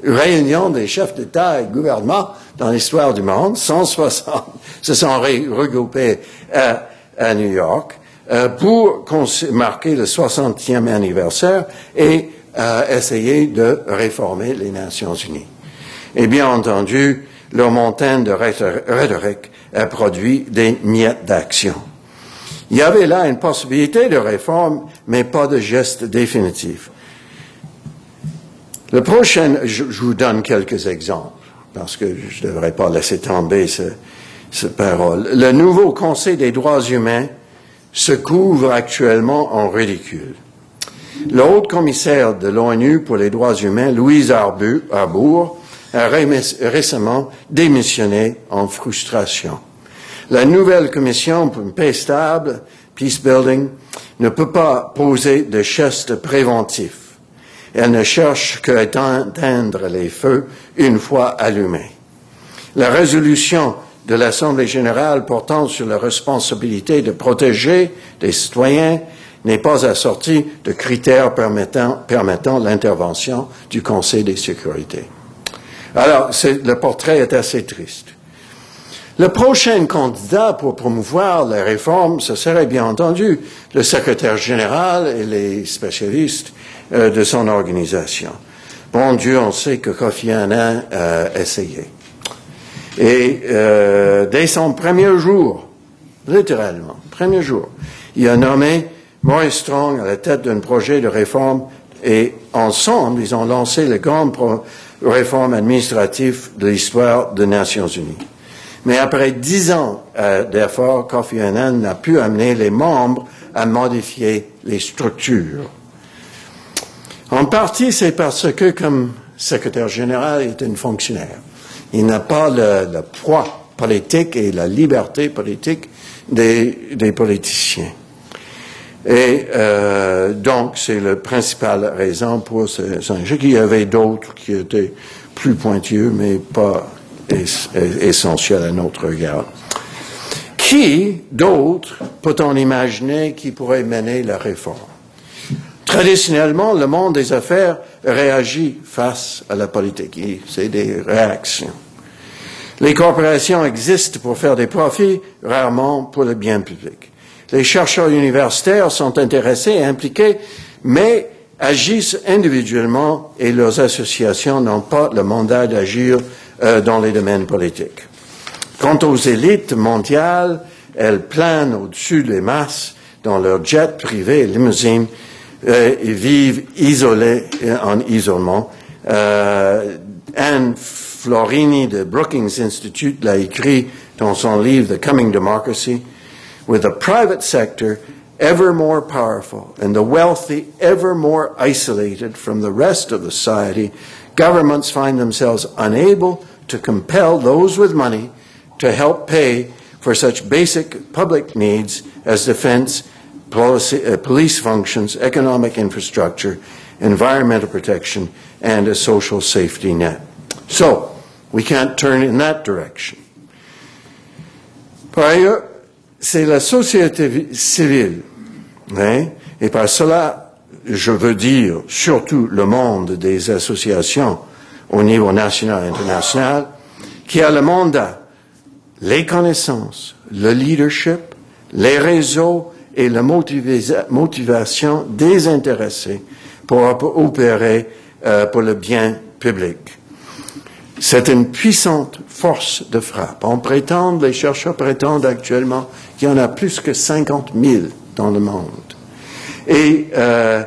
réunion des chefs d'État et de gouvernement dans l'histoire du monde. 160 se sont regroupés à, à New York euh, pour marquer le 60e anniversaire et euh, essayer de réformer les Nations Unies. Et bien entendu, leur montagne de rhétorique a produit des miettes d'action. Il y avait là une possibilité de réforme, mais pas de geste définitif. Le prochain, je, je, vous donne quelques exemples, parce que je ne devrais pas laisser tomber ce, ce parole. Le nouveau Conseil des droits humains se couvre actuellement en ridicule. Le haut commissaire de l'ONU pour les droits humains, Louise Arbour, a récemment démissionné en frustration. La nouvelle commission pour une paix stable, peace building, ne peut pas poser de gestes préventifs. Elle ne cherche qu'à éteindre les feux une fois allumés. La résolution de l'Assemblée générale portant sur la responsabilité de protéger des citoyens n'est pas assorti de critères permettant, permettant l'intervention du Conseil de sécurité. Alors, le portrait est assez triste. Le prochain candidat pour promouvoir les réformes, ce serait bien entendu le secrétaire général et les spécialistes euh, de son organisation. Bon Dieu, on sait que Kofi Annan a essayé. Et euh, dès son premier jour, littéralement, premier jour, il a nommé Maurice Strong à la tête d'un projet de réforme et ensemble, ils ont lancé les grandes réformes administratives de l'histoire des Nations Unies. Mais après dix ans euh, d'efforts, Kofi Annan n'a pu amener les membres à modifier les structures. En partie, c'est parce que, comme secrétaire général, il est un fonctionnaire. Il n'a pas le, poids politique et la liberté politique des, politiciens. Et euh, donc, c'est la principale raison pour ce sais qu'il y avait d'autres qui étaient plus pointueux, mais pas essentiel à notre regard. Qui d'autre peut-on imaginer qui pourrait mener la réforme? Traditionnellement, le monde des affaires réagit face à la politique. C'est des réactions. Les corporations existent pour faire des profits, rarement pour le bien public. Les chercheurs universitaires sont intéressés et impliqués, mais agissent individuellement et leurs associations n'ont pas le mandat d'agir euh, dans les domaines politiques. Quant aux élites mondiales, elles planent au-dessus des masses dans leurs jets privés et limousines euh, et vivent isolées euh, en isolement. Anne Florini de Brookings Institute l'a écrit dans son livre The Coming Democracy, with the private sector ever more powerful and the wealthy ever more isolated from the rest of society, governments find themselves unable to compel those with money to help pay for such basic public needs as defense, policy, uh, police functions, economic infrastructure, environmental protection, and a social safety net. So, we can't turn in that direction. Ailleurs, c'est la société civile, hein, et par cela, je veux dire surtout le monde des associations au niveau national et international, qui a le mandat, les connaissances, le leadership, les réseaux et la motivation désintéressée pour opérer euh, pour le bien public. C'est une puissante force de frappe. On prétend, les chercheurs prétendent actuellement qu'il y en a plus que 50 000 dans le monde. Et euh,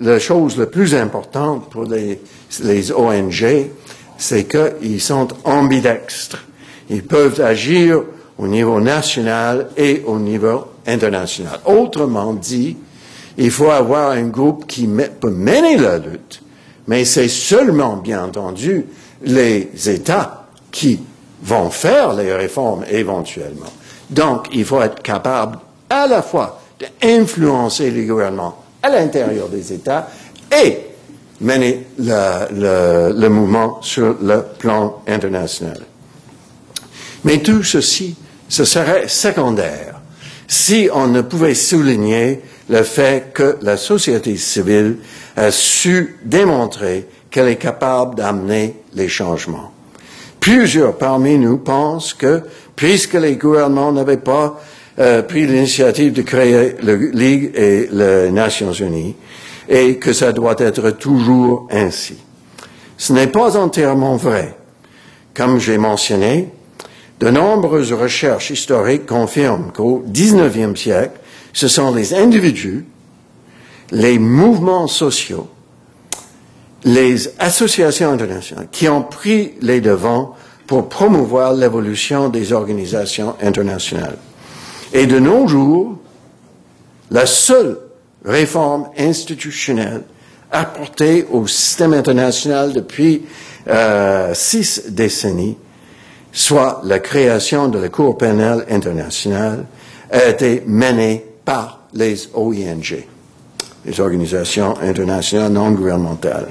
la chose la plus importante pour les, les ONG, c'est qu'ils sont ambidextres. Ils peuvent agir au niveau national et au niveau international. Autrement dit, il faut avoir un groupe qui peut mener la lutte, mais c'est seulement, bien entendu, les États qui vont faire les réformes éventuellement. Donc, il faut être capable à la fois d'influencer les gouvernements à l'intérieur des États et mener le, le, mouvement sur le plan international. Mais tout ceci, ce serait secondaire si on ne pouvait souligner le fait que la société civile a su démontrer qu'elle est capable d'amener les changements. Plusieurs parmi nous pensent que, puisque les gouvernements n'avaient pas euh, pris l'initiative de créer la Ligue et les Nations Unies, et que ça doit être toujours ainsi. Ce n'est pas entièrement vrai. Comme j'ai mentionné, de nombreuses recherches historiques confirment qu'au XIXe siècle, ce sont les individus, les mouvements sociaux, les associations internationales qui ont pris les devants pour promouvoir l'évolution des organisations internationales. Et de nos jours, la seule réforme institutionnelle apportée au système international depuis euh, six décennies, soit la création de la Cour pénale internationale, a été menée par les OING, les organisations internationales non gouvernementales.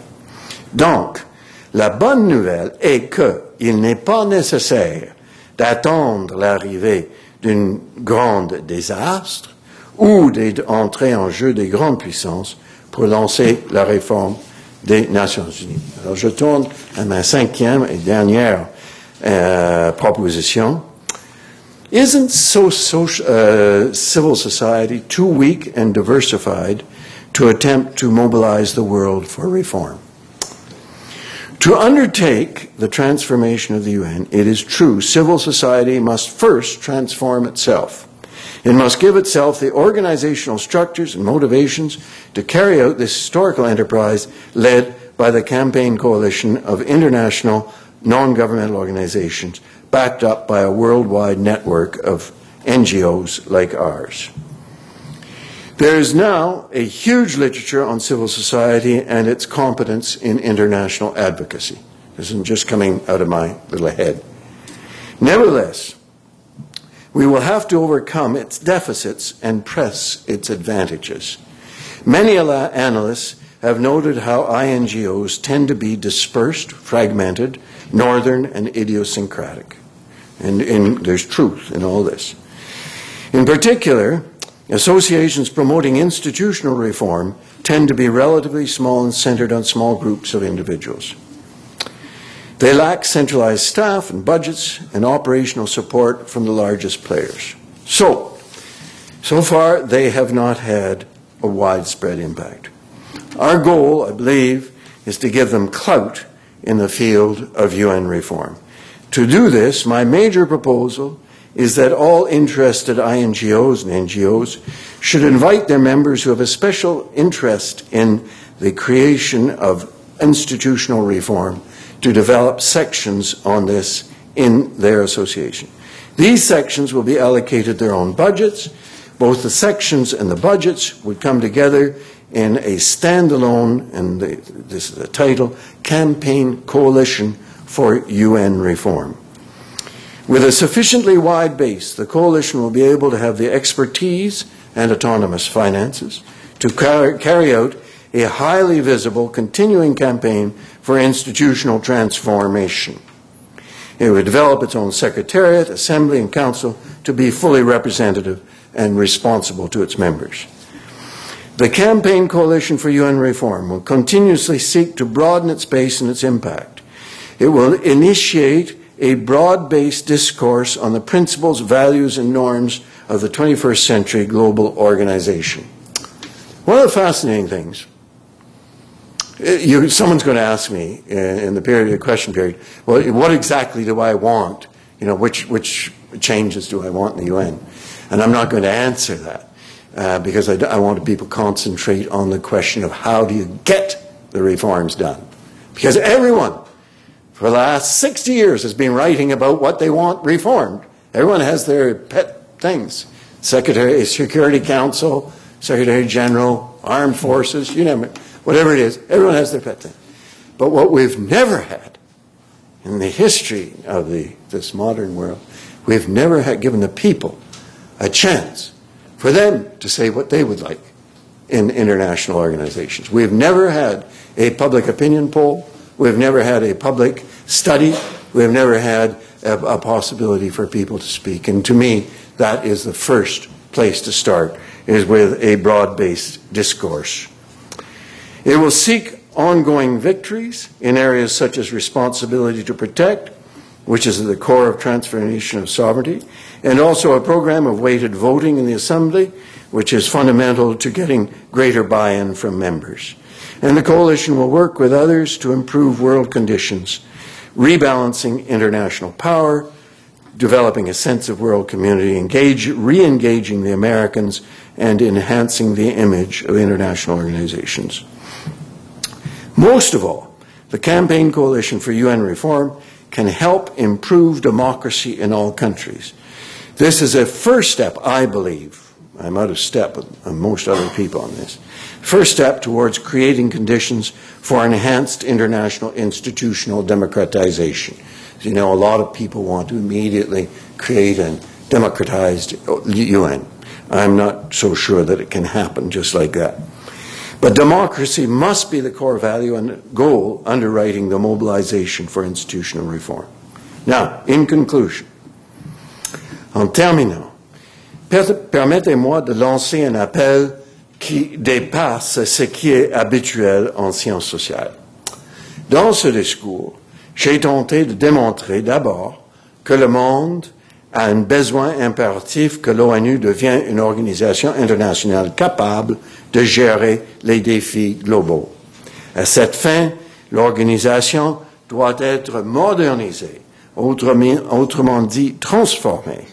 Donc, la bonne nouvelle est qu'il n'est pas nécessaire d'attendre l'arrivée d'un grand désastre ou d'entrer en jeu des grandes puissances pour lancer la réforme des Nations Unies. Alors je tourne à ma cinquième et dernière euh, proposition. Isn't so, social, uh, civil society too weak and diversified to attempt to mobilize the world for reform? To undertake the transformation of the UN, it is true civil society must first transform itself. It must give itself the organizational structures and motivations to carry out this historical enterprise led by the campaign coalition of international non-governmental organizations backed up by a worldwide network of NGOs like ours. There is now a huge literature on civil society and its competence in international advocacy. This isn't just coming out of my little head. Nevertheless, we will have to overcome its deficits and press its advantages. Many analysts have noted how INGOs tend to be dispersed, fragmented, northern, and idiosyncratic. And, and there's truth in all this. In particular, associations promoting institutional reform tend to be relatively small and centered on small groups of individuals. They lack centralized staff and budgets and operational support from the largest players. So, so far, they have not had a widespread impact. Our goal, I believe, is to give them clout in the field of UN reform. To do this, my major proposal is that all interested INGOs and NGOs should invite their members who have a special interest in the creation of institutional reform to develop sections on this in their association. These sections will be allocated their own budgets. Both the sections and the budgets would come together in a standalone, and the, this is the title, Campaign Coalition for UN Reform. With a sufficiently wide base, the coalition will be able to have the expertise and autonomous finances to car- carry out a highly visible, continuing campaign for institutional transformation. It would develop its own secretariat, assembly, and council to be fully representative and responsible to its members. The Campaign Coalition for UN Reform will continuously seek to broaden its base and its impact. It will initiate a broad based discourse on the principles, values, and norms of the 21st century global organization. One of the fascinating things, uh, you, someone's going to ask me in, in the period, question period, well, what exactly do I want? You know, which, which changes do I want in the UN? And I'm not going to answer that uh, because I, I want people to concentrate on the question of how do you get the reforms done? Because everyone for the last 60 years has been writing about what they want reformed. Everyone has their pet things. Secretary, of Security Council, Secretary General, Armed Forces, you name it, whatever it is, everyone has their pet thing. But what we've never had in the history of the, this modern world, we've never had given the people a chance for them to say what they would like in international organizations. We've never had a public opinion poll. We've never had a public study. We've never had a, a possibility for people to speak. And to me, that is the first place to start, is with a broad-based discourse. It will seek ongoing victories in areas such as responsibility to protect, which is at the core of transformation of sovereignty, and also a program of weighted voting in the Assembly, which is fundamental to getting greater buy-in from members. And the coalition will work with others to improve world conditions, rebalancing international power, developing a sense of world community, engage, re-engaging the Americans, and enhancing the image of international organizations. Most of all, the Campaign Coalition for UN Reform can help improve democracy in all countries. This is a first step, I believe. I'm out of step with most other people on this. First step towards creating conditions for enhanced international institutional democratization. As you know, a lot of people want to immediately create a democratized UN. I'm not so sure that it can happen just like that. But democracy must be the core value and goal underwriting the mobilization for institutional reform. Now, in conclusion, en terminant, Permettez-moi de lancer un appel qui dépasse ce qui est habituel en sciences sociales. Dans ce discours, j'ai tenté de démontrer d'abord que le monde a un besoin impératif que l'ONU devienne une organisation internationale capable de gérer les défis globaux. À cette fin, l'organisation doit être modernisée, autrement, dit transformée.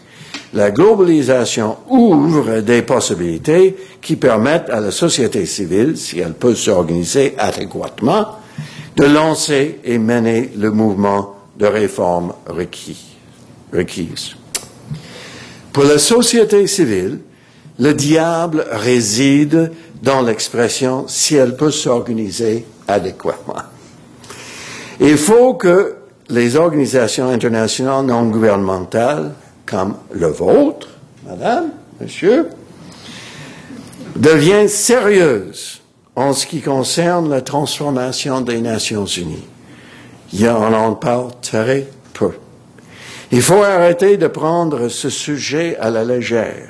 La globalisation ouvre des possibilités qui permettent à la société civile, si elle peut s'organiser adéquatement, de lancer et mener le mouvement de réforme requis, requise. Pour la société civile, le diable réside dans l'expression si elle peut s'organiser adéquatement. Il faut que les organisations internationales non gouvernementales, comme le vôtre, madame, monsieur, deviennent sérieuses en ce qui concerne la transformation des Nations Unies. Il y en en parle très peu. Il faut arrêter de prendre ce sujet à la légère.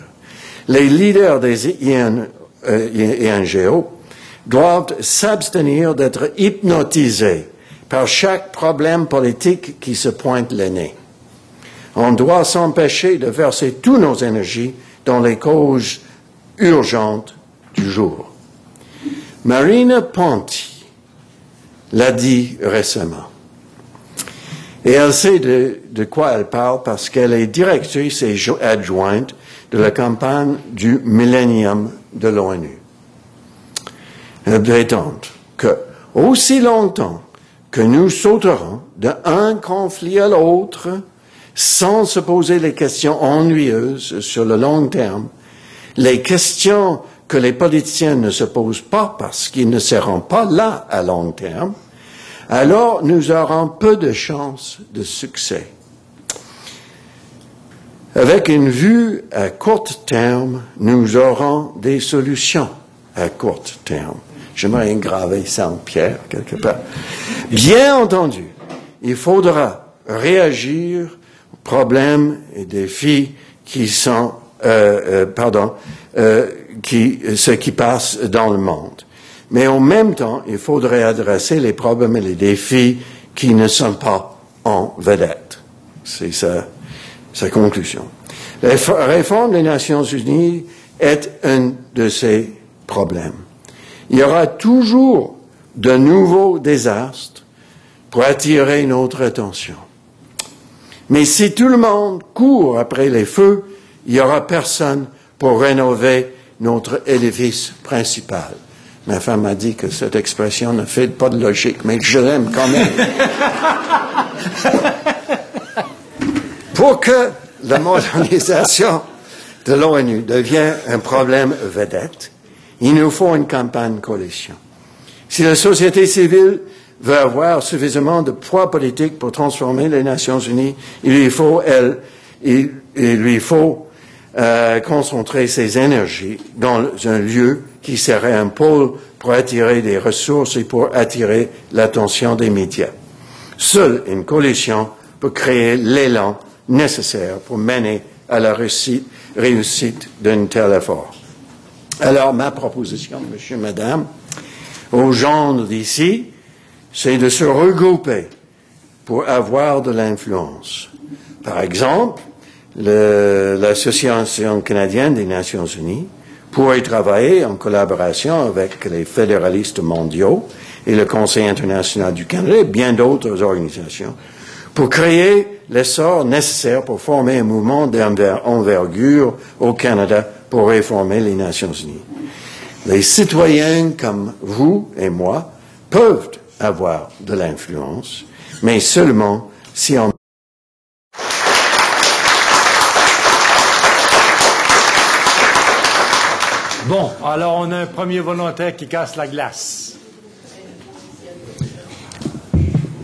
Les leaders des IN, euh, INGO doivent s'abstenir d'être hypnotisés par chaque problème politique qui se pointe le nez. On doit s'empêcher de verser toutes nos énergies dans les causes urgentes du jour. Marina Ponti l'a dit récemment. Et elle sait de, quoi elle parle parce qu'elle est directrice et jo- adjointe de la campagne du Millennium de l'ONU. Elle prétend que aussi longtemps que nous sauterons d'un conflit à l'autre sans se poser les questions ennuyeuses sur le long terme, les questions que les politiciens ne se posent pas parce qu'ils ne seront pas là à long terme, alors nous aurons peu de chances de succès. Avec une vue à court terme, nous aurons des solutions à court terme. J'aimerais graver ça en pierre quelque part. Bien entendu, il faudra réagir problèmes et défis qui sont, euh, euh, pardon, euh, qui, ce qui passe dans le monde. Mais en même temps, il faudrait adresser les problèmes et les défis qui ne sont pas en vedette. C'est sa, sa conclusion. La réforme des Nations Unies est un de ces problèmes. Il y aura toujours de nouveaux désastres pour attirer notre attention. Mais si tout le monde court après les feux, il n'y aura personne pour rénover notre édifice principal. Ma femme m'a dit que cette expression ne fait pas de logique, mais je l'aime quand même. pour que la modernisation de l'ONU devienne un problème vedette, il nous faut une campagne coalition. Si la société civile veut avoir suffisamment de poids politique pour transformer les Nations Unies, il lui faut, elle, lui faut euh, concentrer ses énergies dans un lieu qui serait un pôle pour attirer des ressources et pour attirer l'attention des médias. Seule une coalition peut créer l'élan nécessaire pour mener à la réussite, réussite d'un tel effort. Alors, ma proposition, monsieur, madame, aux gens d'ici, c'est de se regrouper pour avoir de l'influence. Par exemple, le- l'Association canadienne des Nations Unies pourrait travailler en collaboration avec les fédéralistes mondiaux et le Conseil international du Canada et bien d'autres organisations pour créer l'essor nécessaire pour former un mouvement d'envergure au Canada pour réformer les Nations Unies. Les citoyens comme vous et moi peuvent avoir de l'influence, mais seulement si on Bon, alors on a un premier volontaire qui casse la glace.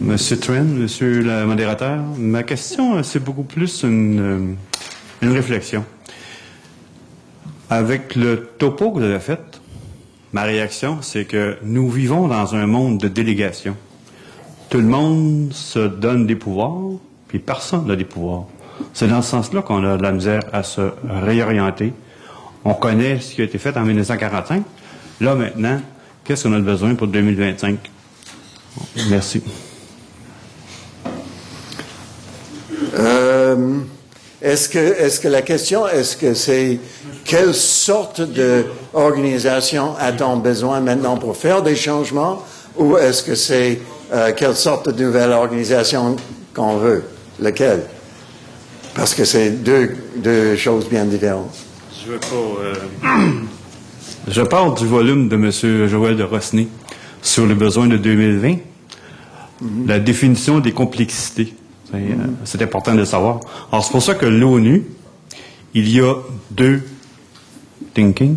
Monsieur Trent, Monsieur le modérateur, ma question, c'est beaucoup plus une, euh, une réflexion. Avec le topo que vous avez fait, ma réaction, c'est que nous vivons dans un monde de délégation. Tout le monde se donne des pouvoirs, puis personne n'a des pouvoirs. C'est dans ce sens-là qu'on a de la misère à se réorienter. On connaît ce qui a été fait en 1945. Là, maintenant, qu'est-ce qu'on a besoin pour 2025? Merci. Euh, est-ce que, est-ce que la question, est-ce que c'est quelle sorte d'organisation a-t-on besoin maintenant pour faire des changements ou est-ce que c'est euh, quelle sorte de nouvelle organisation qu'on veut? Lequel? Parce que c'est deux, deux choses bien différentes. Je veux pas. euh, Je parle du volume de M. Joël de Rosny sur les besoins de 2020. La définition des complexités. C'est euh, c'est important de le savoir. Alors, c'est pour ça que l'ONU, il y a deux thinking.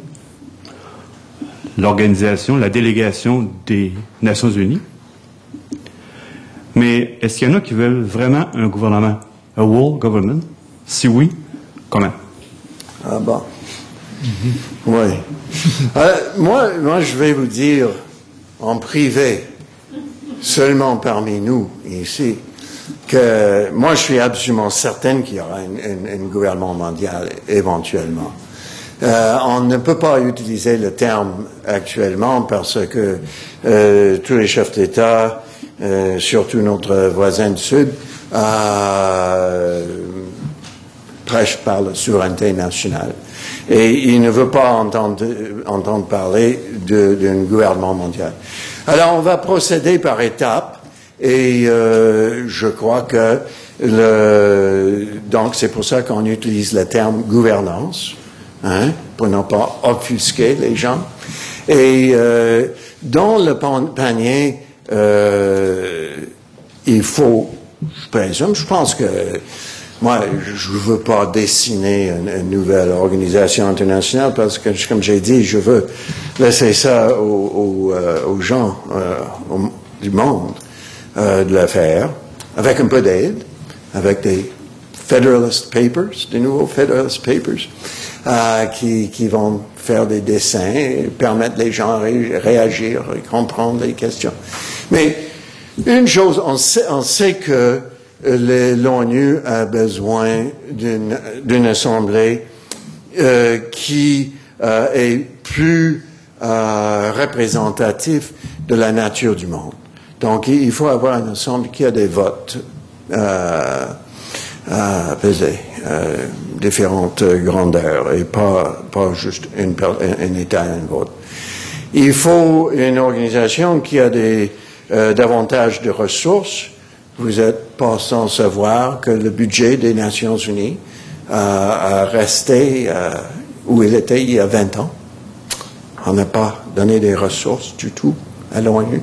L'organisation, la délégation des Nations Unies. Mais est-ce qu'il y en a qui veulent vraiment un gouvernement, a world government? Si oui, comment? Ah bon. Oui. Euh, moi, moi, je vais vous dire en privé, seulement parmi nous ici, que moi, je suis absolument certaine qu'il y aura un, gouvernement mondial éventuellement. Euh, on ne peut pas utiliser le terme actuellement parce que euh, tous les chefs d'État, euh, surtout notre voisin du Sud, euh, prêche par la souveraineté nationale. Et il ne veut pas entendre, entendre parler d'un gouvernement mondial. Alors, on va procéder par étapes et euh, je crois que le, donc c'est pour ça qu'on utilise le terme gouvernance, hein, pour ne pas offusquer les gens. Et euh, dans le pan- panier, euh, il faut, je présume, je pense que moi, je ne veux pas dessiner une, nouvelle organisation internationale parce que, comme j'ai dit, je veux laisser ça aux, gens du monde euh, de le faire, avec un peu d'aide, avec des Federalist Papers, des nouveaux Federalist Papers, euh, qui, qui vont faire des dessins et permettre les gens à ré- réagir et comprendre les questions. Mais une chose, on sait, on sait que l'ONU a besoin d'une assemblée euh, qui euh, est plus euh, représentatif de la nature du monde. Donc, il faut avoir une assemblée qui a des votes euh, à peser, euh, différentes grandeurs, et pas, pas juste une, un, un État, un vote. Il faut une organisation qui a des, euh, davantage de ressources. Vous n'êtes pas sans savoir que le budget des Nations Unies euh, a resté euh, où il était il y a 20 ans. On n'a pas donné des ressources du tout à l'ONU.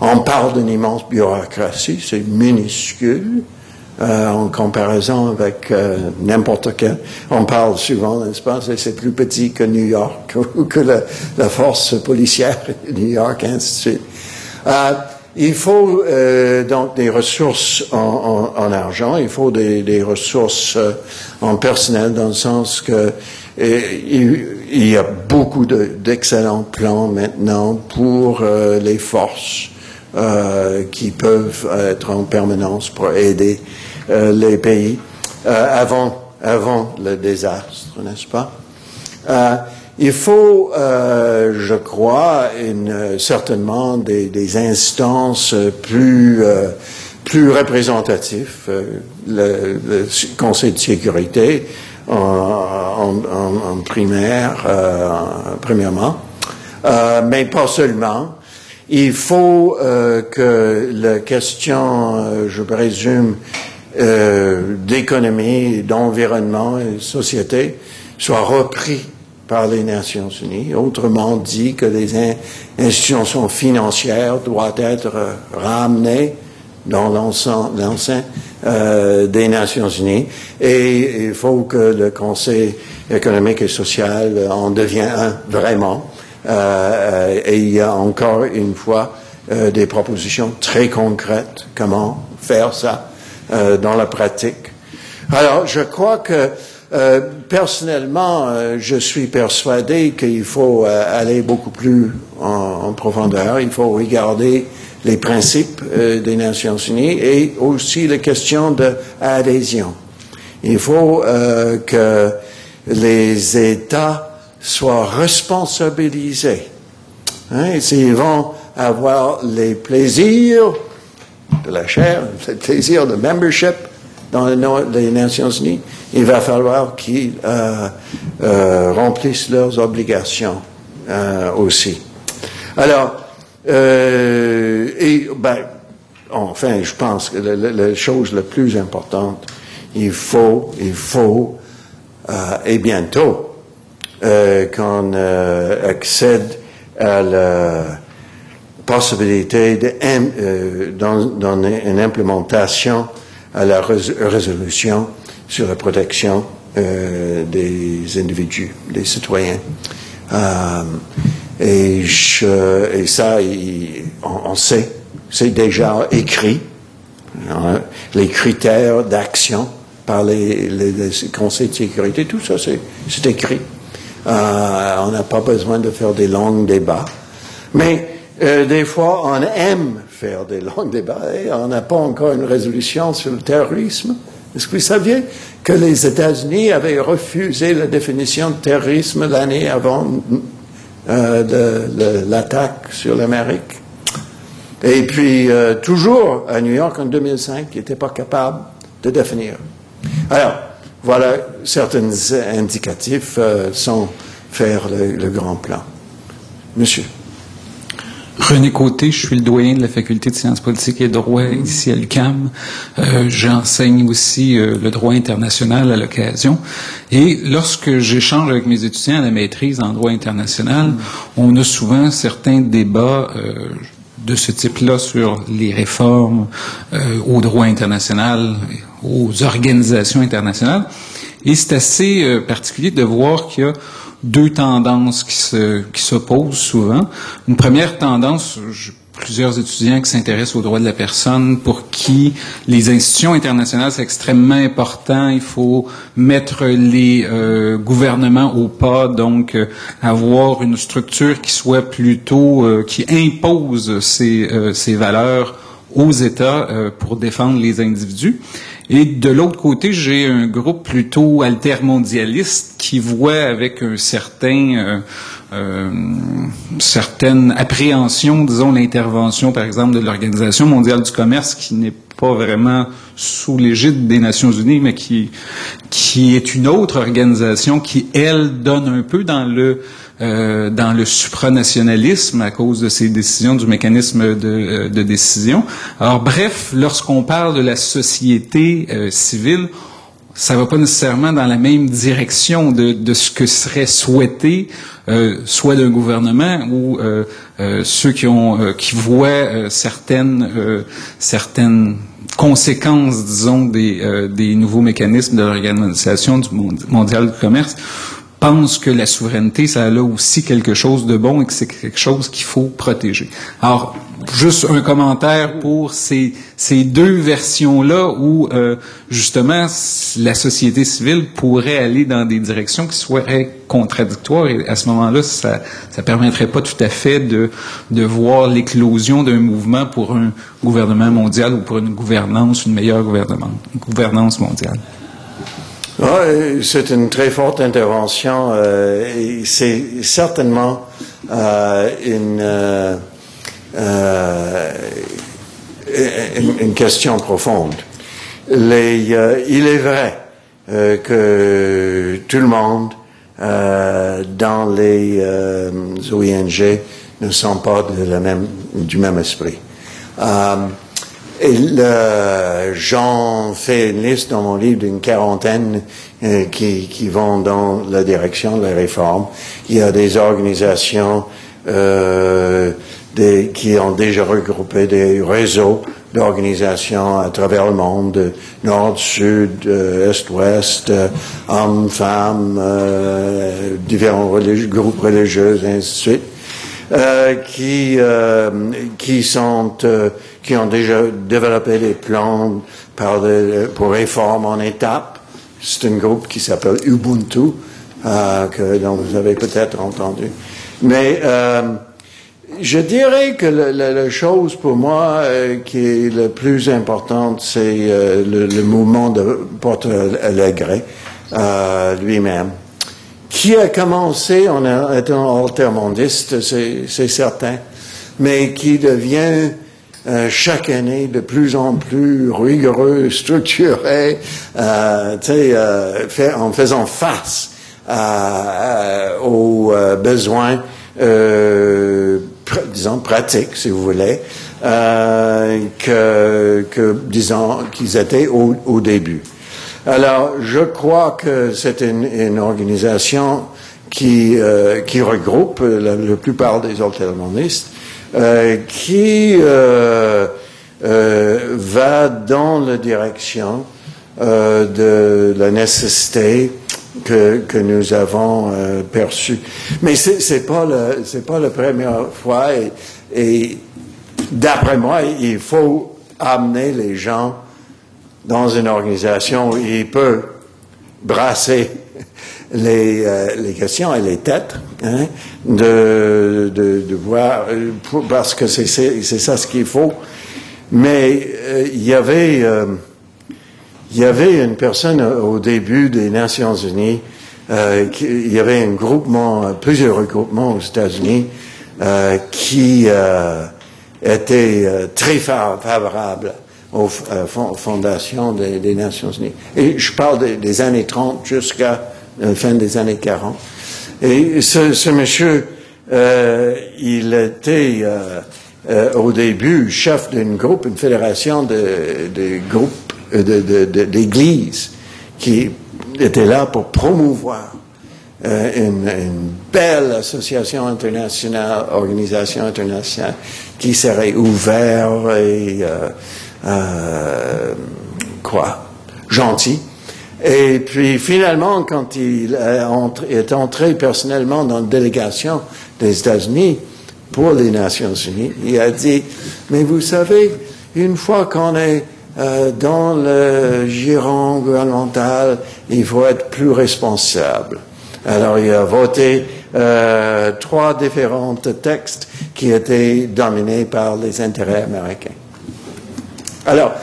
On parle d'une immense bureaucratie, c'est minuscule euh, en comparaison avec euh, n'importe quel. On parle souvent, n'est-ce pas, c'est- plus petit que New York ou que la, force policière de New York, ainsi de suite. Euh, il faut euh, donc des ressources en, en- en argent, il faut des, ressources euh, en personnel dans le sens que il, y a beaucoup de- d'excellents plans maintenant pour les forces euh, qui peuvent être en permanence pour aider euh, les pays euh, avant, avant le désastre, n'est-ce pas? Euh, il faut, euh, je crois, une, certainement des, des instances plus, plus représentatives. Euh, le, le Conseil de sécurité en, en- en primaire, euh, premièrement, Euh, mais pas seulement. Il faut euh, que la question, euh, je présume, euh, d'économie, d'environnement et de société soit repris par les Nations Unies. Autrement dit, que les in- institutions financières doivent être euh, ramenées dans l'enceinte, euh, des Nations Unies et il faut que le Conseil économique et social en devienne un vraiment. Euh, et il y a encore une fois euh, des propositions très concrètes comment faire ça euh, dans la pratique. Alors, je crois que euh, personnellement, euh, je suis persuadé qu'il faut euh, aller beaucoup plus en, en profondeur. Il faut regarder les principes euh, des Nations Unies et aussi les questions d'adhésion. Il faut euh, que les États soient responsabilisés. Hein, S'ils vont avoir les plaisirs de la chair, les plaisirs de membership dans les Nations Unies, il va falloir qu'ils euh, euh, remplissent leurs obligations euh, aussi. Alors, euh, et ben, enfin, je pense que la, la- chose la plus importante, il faut, il faut, euh, et bientôt, qu'on euh, accède à la possibilité im- euh, une implémentation à la rés- résolution sur la protection euh, des individus, des citoyens. Euh, et, ça, on, sait, c'est déjà écrit, hein, les critères d'action par les, conseils de sécurité, tout ça, c'est écrit. Euh, on n'a pas besoin de faire des longs débats. Mais euh, des fois, on aime faire des longs débats et on n'a pas encore une résolution sur le terrorisme. Est-ce que vous saviez que les États-Unis avaient refusé la définition de terrorisme l'année avant euh, l'attaque sur l'Amérique? Et puis, euh, toujours à New York en 2005, ils n'étaient pas capables de définir. Alors, voilà, certains indicatifs euh, sans faire le, grand plan. Monsieur. René Côté, je suis le doyen de la faculté de sciences politiques et droit ici à l'UQAM. Euh, J'enseigne aussi euh, le droit international à l'occasion. Et lorsque j'échange avec mes étudiants à la maîtrise en droit international, on a souvent certains débats euh, de ce type-là sur les réformes euh, au droit international, aux organisations internationales. Et c'est assez euh, particulier de voir qu'il y a deux tendances qui se qui s'opposent souvent. Une première tendance, je- plusieurs étudiants qui s'intéressent aux droits de la personne, pour qui les institutions internationales c'est extrêmement important. Il faut mettre les euh, gouvernements au pas, donc euh, avoir une structure qui soit plutôt euh, qui impose ces euh, ces valeurs aux États euh, pour défendre les individus. Et de l'autre côté, j'ai un groupe plutôt altermondialiste qui voit avec un certain, euh, euh, certaine appréhension, disons, l'intervention, par exemple, de l'Organisation mondiale du commerce, qui n'est pas vraiment sous l'égide des Nations Unies, mais qui, qui est une autre organisation qui, elle, donne un peu dans le euh, dans le supranationalisme à cause de ces décisions du mécanisme de, euh, de décision. Alors bref, lorsqu'on parle de la société euh, civile, ça va pas nécessairement dans la même direction de, ce que serait souhaité, euh, soit d'un gouvernement ou euh, euh, ceux qui ont euh, qui voient certaines certaines conséquences, disons, des, des nouveaux mécanismes de l'organisation du Mond- mondial du commerce pensent que la souveraineté, ça a là aussi quelque chose de bon et que c'est quelque chose qu'il faut protéger. Alors, juste un commentaire pour ces, ces deux versions-là où, euh, justement, la société civile pourrait aller dans des directions qui seraient contradictoires et à ce moment-là, ça ça permettrait pas tout à fait de, de voir l'éclosion d'un mouvement pour un gouvernement mondial ou pour une gouvernance, une meilleure gouvernement, gouvernance mondiale. Ouais, c'est une très forte intervention. euh, c'est certainement euh, une, euh, euh, une, question profonde. Les, euh, il est vrai euh, que tout le monde dans les ONG ne sont pas de la même, du même esprit. J'en fais une liste dans mon livre d'une quarantaine euh, qui, qui vont dans la direction de la réforme. Il y a des organisations euh, des, qui ont déjà regroupé des réseaux d'organisations à travers le monde, de nord, sud, euh, est, ouest, euh, hommes, femmes, différents religi- groupes religieux, et ainsi de suite euh, qui euh, qui sont euh, qui ont déjà développé des plans par de- pour réforme en étapes. C'est un groupe qui s'appelle Ubuntu, euh, que dont vous avez peut-être entendu. Mais euh, Je dirais que la, la- la chose pour moi euh, qui est le plus importante, c'est le, le mouvement de Porto Alegre lui-même, qui a commencé en étant altermondiste, c'est certain, mais qui devient euh, chaque année de plus en plus rigoureux, structuré, euh, euh, fait- en faisant face à- aux euh, besoins, euh, pr- disons, pratiques, si vous voulez, euh, que, que, disons, qu'ils étaient au, au début. Alors, je crois que c'est une, organisation qui, euh, qui regroupe la, la plupart des altermonistes, euh, qui euh, va dans la direction de la nécessité que, nous avons perçue. Mais c'est pas pas la première fois et d'après moi, il faut amener les gens dans une organisation où il peut brasser les, euh, les questions et les têtes, hein, de, de, de voir, parce que c'est ça ce qu'il faut. Mais euh, il y avait euh, il y avait une personne au début des Nations Unies, euh, il y avait un groupement, plusieurs regroupements aux États-Unis euh, qui euh, étaient euh, très fa- favorables aux euh, fon- fondations des, Nations Unies. Et je parle des, années 30 jusqu'à la fin des années 40. Et ce, monsieur, euh, il était euh, euh, au début chef d'un groupe, une fédération de, groupes euh, d'églises qui était là pour promouvoir euh, une, une belle association internationale, organisation internationale qui serait ouverte et euh, quoi, gentil. Et puis finalement, quand il est entré, est entré personnellement dans la délégation des États-Unis pour les Nations Unies, il a dit, mais vous savez, une fois qu'on est euh, dans le giron gouvernemental, il faut être plus responsable. Alors il a voté euh, trois différents textes qui étaient dominés par les intérêts américains. Alors,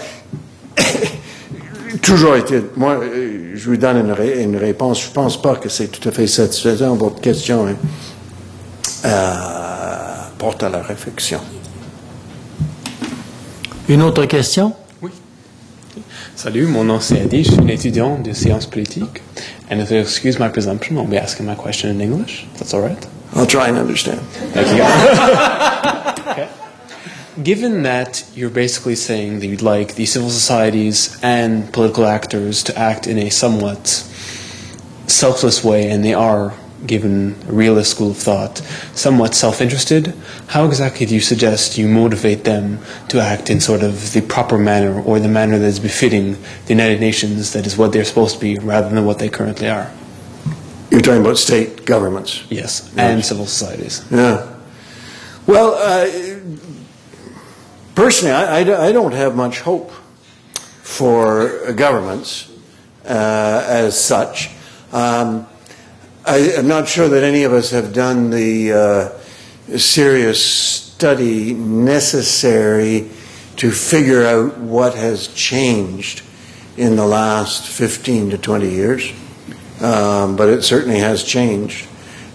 toujours été, moi, euh, je vous donne une, ré- une réponse. Je pense pas que c'est tout à fait satisfaisant. Votre question hein, euh, porte à la réflexion. Une autre question? Salut, mon nom c'est Adi, je suis un étudiant de sciences politiques. And if you excuse my presumption, I'll be asking my question in English. That's all right? I'll try and understand. Thank you. Given that you're basically saying that you'd like the civil societies and political actors to act in a somewhat selfless way, and they are, given a realist school of thought, somewhat self-interested, how exactly do you suggest you motivate them to act in sort of the proper manner or the manner that is befitting the United Nations, that is what they're supposed to be, rather than what they currently are? You're talking about state governments. Yes, and civil societies. Yeah. Well, uh, personally, I, I don't- I don't have much hope for governments uh, as such. Um, I, I'm not sure that any of us have done the uh, serious study necessary to figure out what has changed in the last 15 to 20 years. Um, but it certainly has changed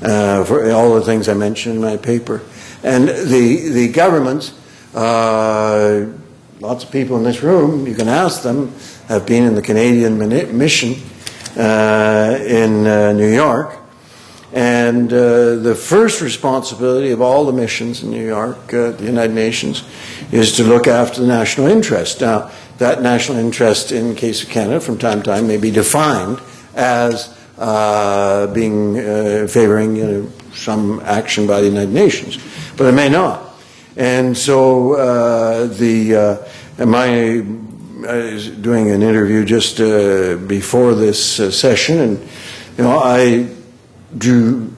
uh, for all the things I mentioned in my paper. And the, the governments, uh, lots of people in this room, you can ask them, have been in the Canadian mission uh, in uh, New York. And uh, the first responsibility of all the missions in New York, uh, the United Nations, is to look after the national interest. Now, that national interest in the case of Canada from time to time may be defined as uh, being favoring you know, some action by the United Nations, but it may not. And so uh, the uh, my I was doing an interview just uh, before this uh, session, and you know I do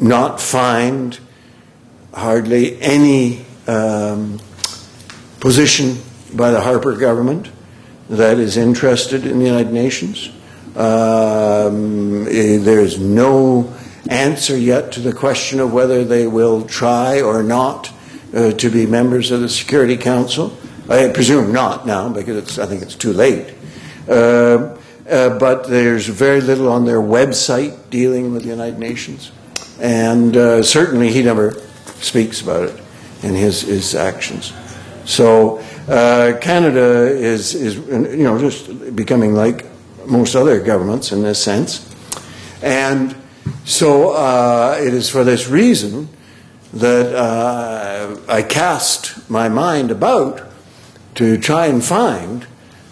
not find hardly any um, position by the Harper government that is interested in the United Nations. Um, eh, there's no answer yet to the question of whether they will try or not uh, to be members of the Security Council. I presume not now because I think it's too late. Uh, uh, but there's very little on their website dealing with the United Nations. And uh, certainly he never speaks about it in his, his actions. So uh, Canada is, is, you know, just becoming like most other governments in this sense. And so uh, it is for this reason that uh, I cast my mind about to try and find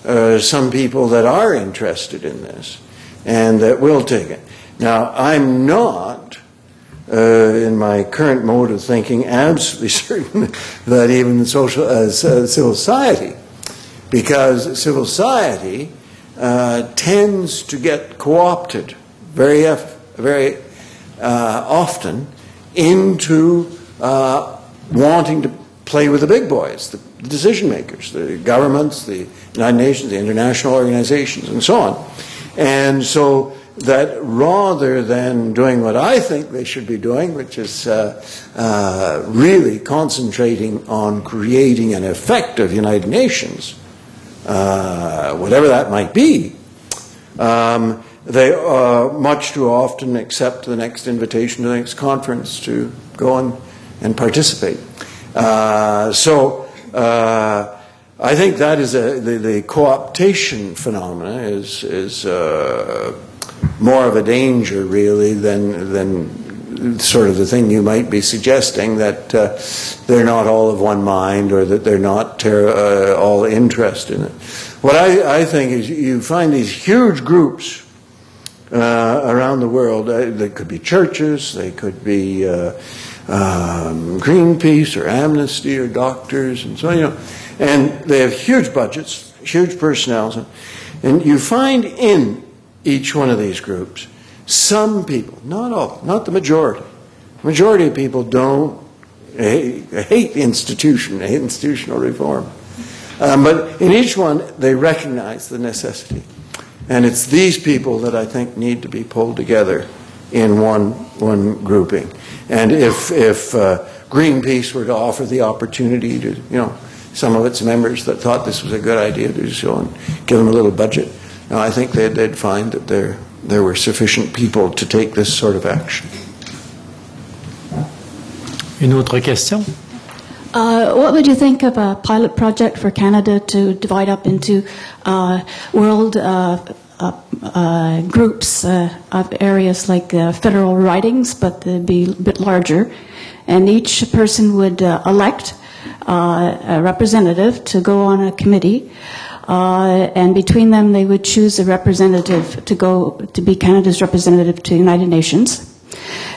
uh, some people that are interested in this and that will take it. Now, I'm not, uh, in my current mode of thinking, absolutely certain that even social, uh, civil society, because civil society uh, tends to get co-opted very, very uh, often into uh, wanting to play with the big boys, the decision makers, the governments, the United Nations, the international organizations, and so on. And so that rather than doing what I think they should be doing, which is uh, uh, really concentrating on creating an effective United Nations, uh, whatever that might be, um, they uh, much too often accept the next invitation to the next conference to go and, and participate. Uh, so uh, I think that is a, the, the co-optation phenomena is, is uh, more of a danger really than, than sort of the thing you might be suggesting that uh, they're not all of one mind or that they're not ter- uh, all interested in it. What I, I think is you find these huge groups uh, around the world. Uh, they could be churches, they could be uh, um, Greenpeace or Amnesty or doctors and so on, you know. And they have huge budgets, huge personnel. And you find in each one of these groups some people, not all, not the majority. The majority of people don't hate, hate institution, hate institutional reform. Um, but in each one, they recognize the necessity. And it's these people that I think need to be pulled together in one, one grouping. And if, if uh, Greenpeace were to offer the opportunity to, you know, some of its members that thought this was a good idea to do so and give them a little budget, now, I think they'd, they'd find that there, there were sufficient people to take this sort of action. Une autre question? Uh, what would you think of a pilot project for Canada to divide up into uh, world uh, uh, uh groups uh, of areas like federal ridings, but they'd be a bit larger, and each person would elect a representative to go on a committee, and between them they would choose a representative to go to be Canada's representative to the United Nations.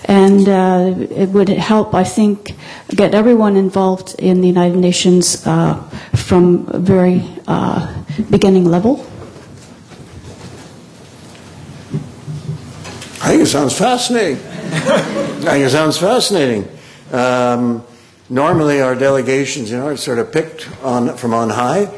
And uh, it would help, I think, get everyone involved in the United Nations uh, from a very uh, beginning level. I think it sounds fascinating. I think it sounds fascinating. Um, normally, our delegations, you know, are sort of picked on from on high,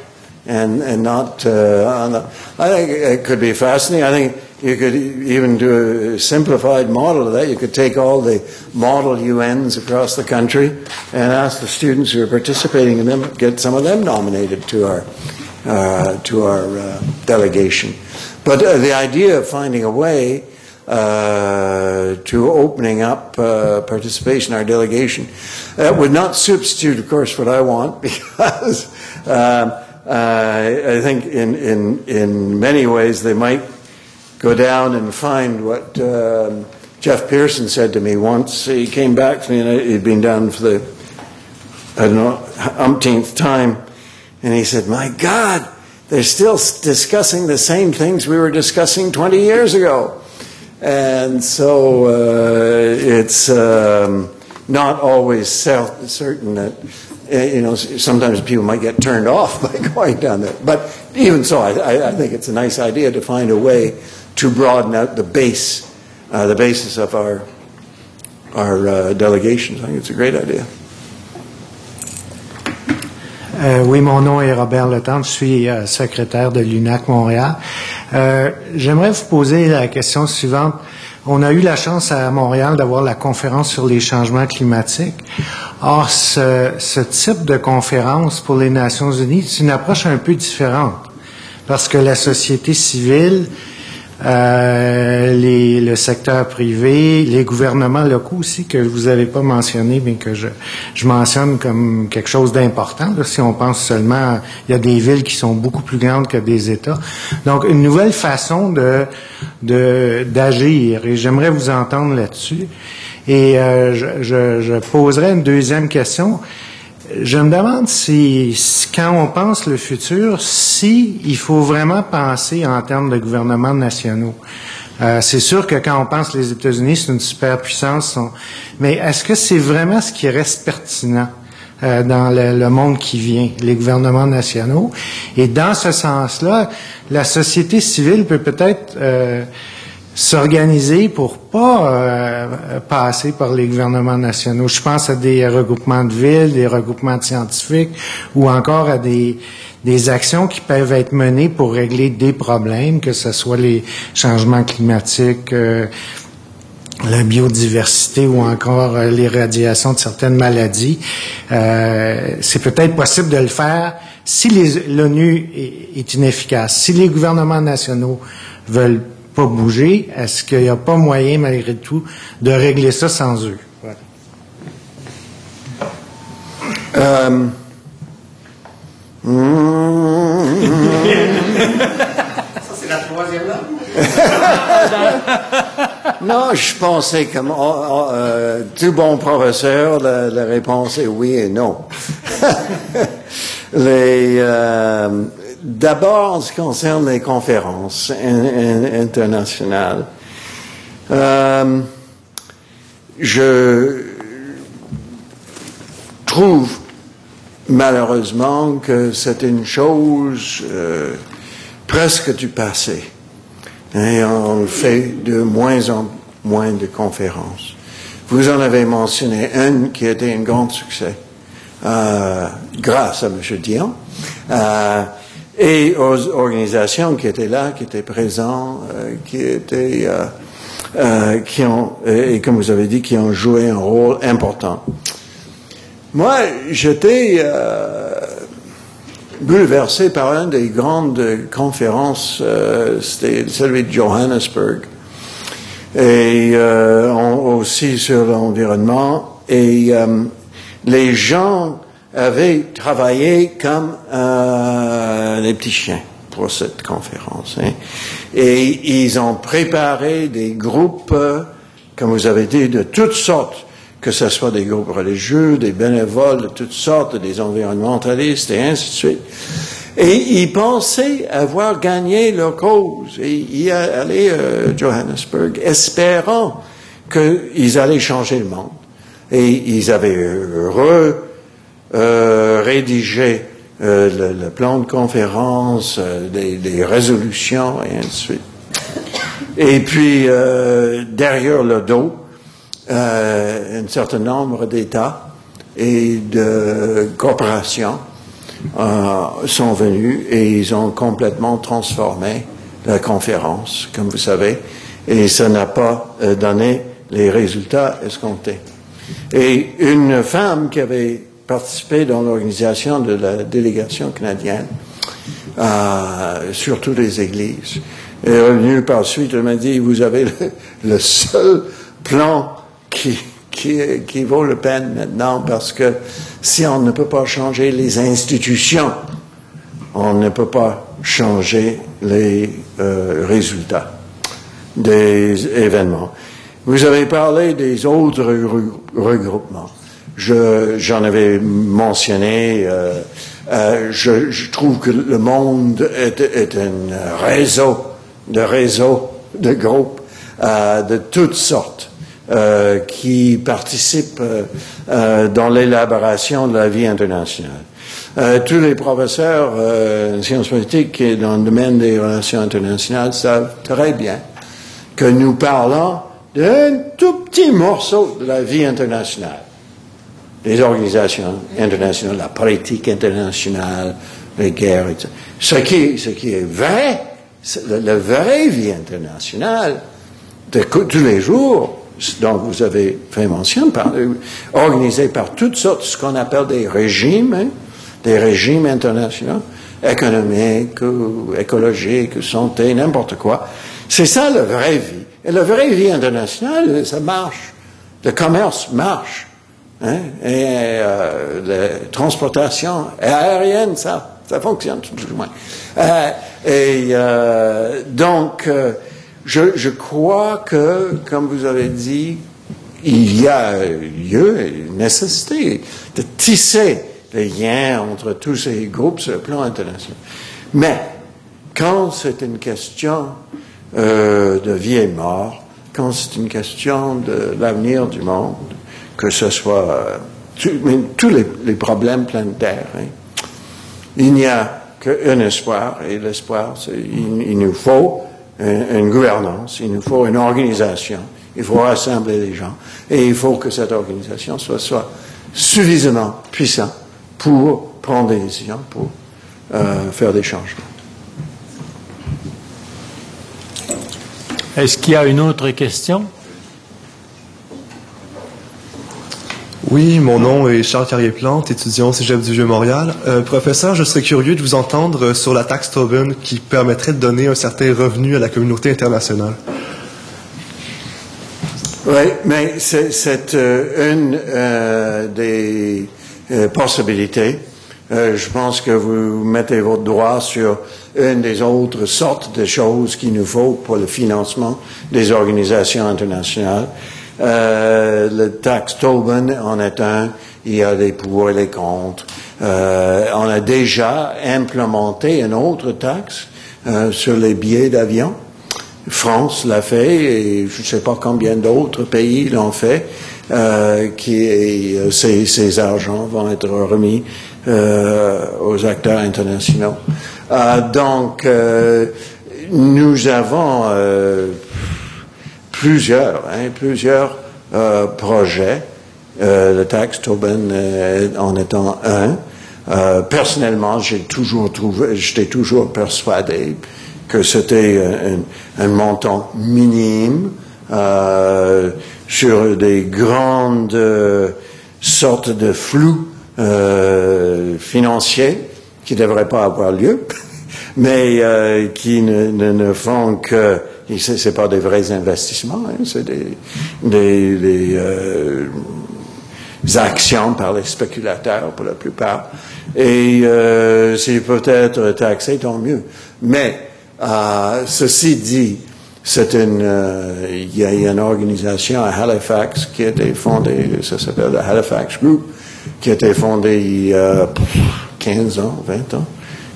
and and not uh, on the. I think it could be fascinating. I think you could even do a simplified model of that. You could take all the model UNs across the country and ask the students who are participating in them, get some of them nominated to our, uh, to our uh, delegation. But uh, the idea of finding a way uh, to opening up uh, participation in our delegation that would not substitute, of course, what I want because um, I think in, in, in many ways they might go down and find what um, Jeff Pearson said to me once. He came back to me and he'd been down for the, I don't know, umpteenth time. And he said, My God, they're still discussing the same things we were discussing 20 years ago. And so uh, it's um, not always self certain that, uh, you know, sometimes people might get turned off by going down there. But even so, I, I think it's a nice idea to find a way to broaden out the base, uh, the basis of our, our uh, delegations. I think it's a great idea. Euh, oui, mon nom est Robert Letendre, je suis euh, secrétaire de l'UNAC Montréal. Euh, J'aimerais vous poser la question suivante. on a eu la chance à Montréal d'avoir la conférence sur les changements climatiques. Or, ce, ce type de conférence pour les Nations Unies, c'est une approche un peu différente parce que la société civile euh, les, le secteur privé, les gouvernements locaux aussi, que vous n'avez pas mentionné, mais que je, je mentionne comme quelque chose d'important. Si on pense seulement, il y a des villes qui sont beaucoup plus grandes que des États. Donc, une nouvelle façon de d'agir, et j'aimerais vous entendre là-dessus. Et euh, je, je, je poserai une deuxième question. Je me demande si, quand on pense le futur, si il faut vraiment penser en termes de gouvernements nationaux. Euh, c'est sûr que quand on pense les États-Unis, c'est une superpuissance, mais est-ce que c'est vraiment ce qui reste pertinent euh, dans le, monde qui vient, les gouvernements nationaux? Et dans ce sens-là, la société civile peut peut-être euh, s'organiser pour pas euh, passer par les gouvernements nationaux. Je pense à des regroupements de villes, des regroupements de scientifiques ou encore à des, des actions qui peuvent être menées pour régler des problèmes, que ce soit les changements climatiques, euh, la biodiversité ou encore euh, l'irradiation de certaines maladies. C'est peut-être possible de le faire si l'ONU est, est inefficace, si les gouvernements nationaux veulent pas bouger, est-ce qu'il n'y a pas moyen, malgré tout, de régler ça sans eux? Voilà. Euh... Ça, c'est la troisième là? non, je pensais comme oh, oh, euh, tout bon professeur, la, la, réponse est oui et non. Les, euh, D'abord, en ce qui concerne les conférences internationales, euh, je trouve malheureusement que c'est une chose euh, presque du passé. Et on fait de moins en moins de conférences. Vous en avez mentionné une qui était un grand succès, euh, grâce à M. Dion. Et aux organisations qui étaient là, qui étaient présents, euh, qui étaient, euh, euh, qui ont, et comme vous avez dit, qui ont joué un rôle important. Moi, j'étais bouleversé par une des grandes conférences, c'était celui de Johannesburg, et aussi sur l'environnement, et les gens avaient travaillé comme euh, des petits chiens pour cette conférence. Hein. Et ils ont préparé des groupes, euh, comme vous avez dit, de toutes sortes, que ce soit des groupes religieux, des bénévoles de toutes sortes, des environnementalistes et ainsi de suite. Et ils pensaient avoir gagné leur cause. Et allaient à euh, Johannesburg, espérant qu'ils allaient changer le monde. Et ils avaient heureux euh, rédiger euh, le, plan de conférence, euh, des, résolutions et ainsi de suite. Et puis, derrière le dos, un certain nombre d'États et de corporations sont venus et ils ont complètement transformé la conférence, comme vous savez, et ça n'a pas donné les résultats escomptés. Et une femme qui avait participé dans l'organisation de la délégation canadienne, euh, surtout les églises. Et revenu par suite, elle m'a dit, vous avez le, seul plan qui, qui, qui, vaut la peine maintenant parce que si on ne peut pas changer les institutions, on ne peut pas changer les euh, résultats des événements. Vous avez parlé des autres regroupements j'en avais mentionné, euh, euh, je, je, trouve que le monde est, est un réseau de réseaux, de groupes euh, de toutes sortes euh, qui participent euh, dans l'élaboration de la vie internationale. tous les professeurs en sciences politiques et dans le domaine des relations internationales savent très bien que nous parlons d'un tout petit morceau de la vie internationale les organisations internationales, la politique internationale, les guerres, etc. Ce qui, ce qui est vrai, la, vraie vie internationale, de tous les jours, dont vous avez fait mention, par, organisés par toutes sortes, ce qu'on appelle des régimes, hein, des régimes internationaux, économiques, écologiques, santé, n'importe quoi. C'est ça la vraie vie. Et la vraie vie internationale, ça marche. Le commerce marche. Hein? Et euh, la transportation aérienne, ça, ça fonctionne tout du moins. Euh, et euh, donc, euh, je, crois que, comme vous avez dit, il y a lieu et nécessité de tisser les liens entre tous ces groupes sur le plan international. Mais quand c'est une question euh, de vie et mort, quand c'est une question de l'avenir du monde, que ce soit euh, tous les, problèmes planétaires, hein, il n'y a qu'un espoir, et l'espoir, il, nous faut une, gouvernance, il nous faut une organisation, il faut rassembler les gens, et il faut que cette organisation soit, soit suffisamment puissante pour prendre des décisions, pour euh, faire des changements. Est-ce qu'il y a une autre question? Oui, mon nom est Charles Carrier-Plante, étudiant au Cégep du Vieux-Montréal. Euh, professeur, je serais curieux de vous entendre euh, sur la taxe Tobin qui permettrait de donner un certain revenu à la communauté internationale. Oui, mais c'est- euh, une des possibilités. Je pense que vous mettez votre doigt sur une des autres sortes de choses qu'il nous faut pour le financement des organisations internationales. Euh, le tax Tobin en est un. Il y a des pour et les contre. Euh, on a déjà implémenté une autre taxe euh, sur les billets d'avion. France l'a fait et je ne sais pas combien d'autres pays l'ont fait. Euh, qui euh, ces, ces argents vont être remis aux acteurs internationaux. Donc, nous avons plusieurs, hein, plusieurs euh, projets. Euh, le taxe Tobin euh, en étant un. Euh, personnellement, j'ai toujours trouvé, j'étais toujours persuadé que c'était un, un- montant minime euh, sur des grandes euh, sortes de euh, financiers qui ne devraient pas avoir lieu, mais qui ne, ne, ne font que et c'est c'est pas des vrais investissements, hein, c'est des, des, euh, actions par les spéculateurs pour la plupart. Et euh, s'ils peuvent être taxés, tant mieux. Mais euh, ceci dit, c'est une, euh, il y a une organisation à Halifax qui a été fondée, ça s'appelle le Halifax Group, qui a été fondée il y a pff, 15 ans, 20 ans,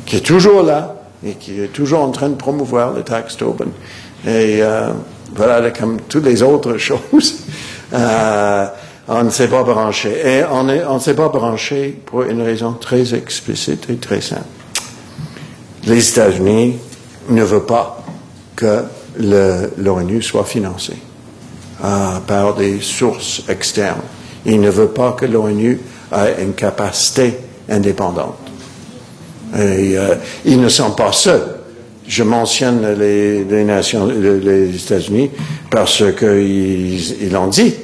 qui est toujours là et qui est toujours en train de promouvoir le tax Tobin. Et euh, voilà, comme toutes les autres choses, euh, on ne s'est pas branché. Et on ne s'est pas branché pour une raison très explicite et très simple. Les États-Unis ne veulent pas que l'ONU soit financé euh, par des sources externes. Ils ne veulent pas que l'ONU ait une capacité indépendante. Et euh, ils ne sont pas seuls. Je mentionne les, les nations, les, États-Unis parce qu'ils ils l'ont dit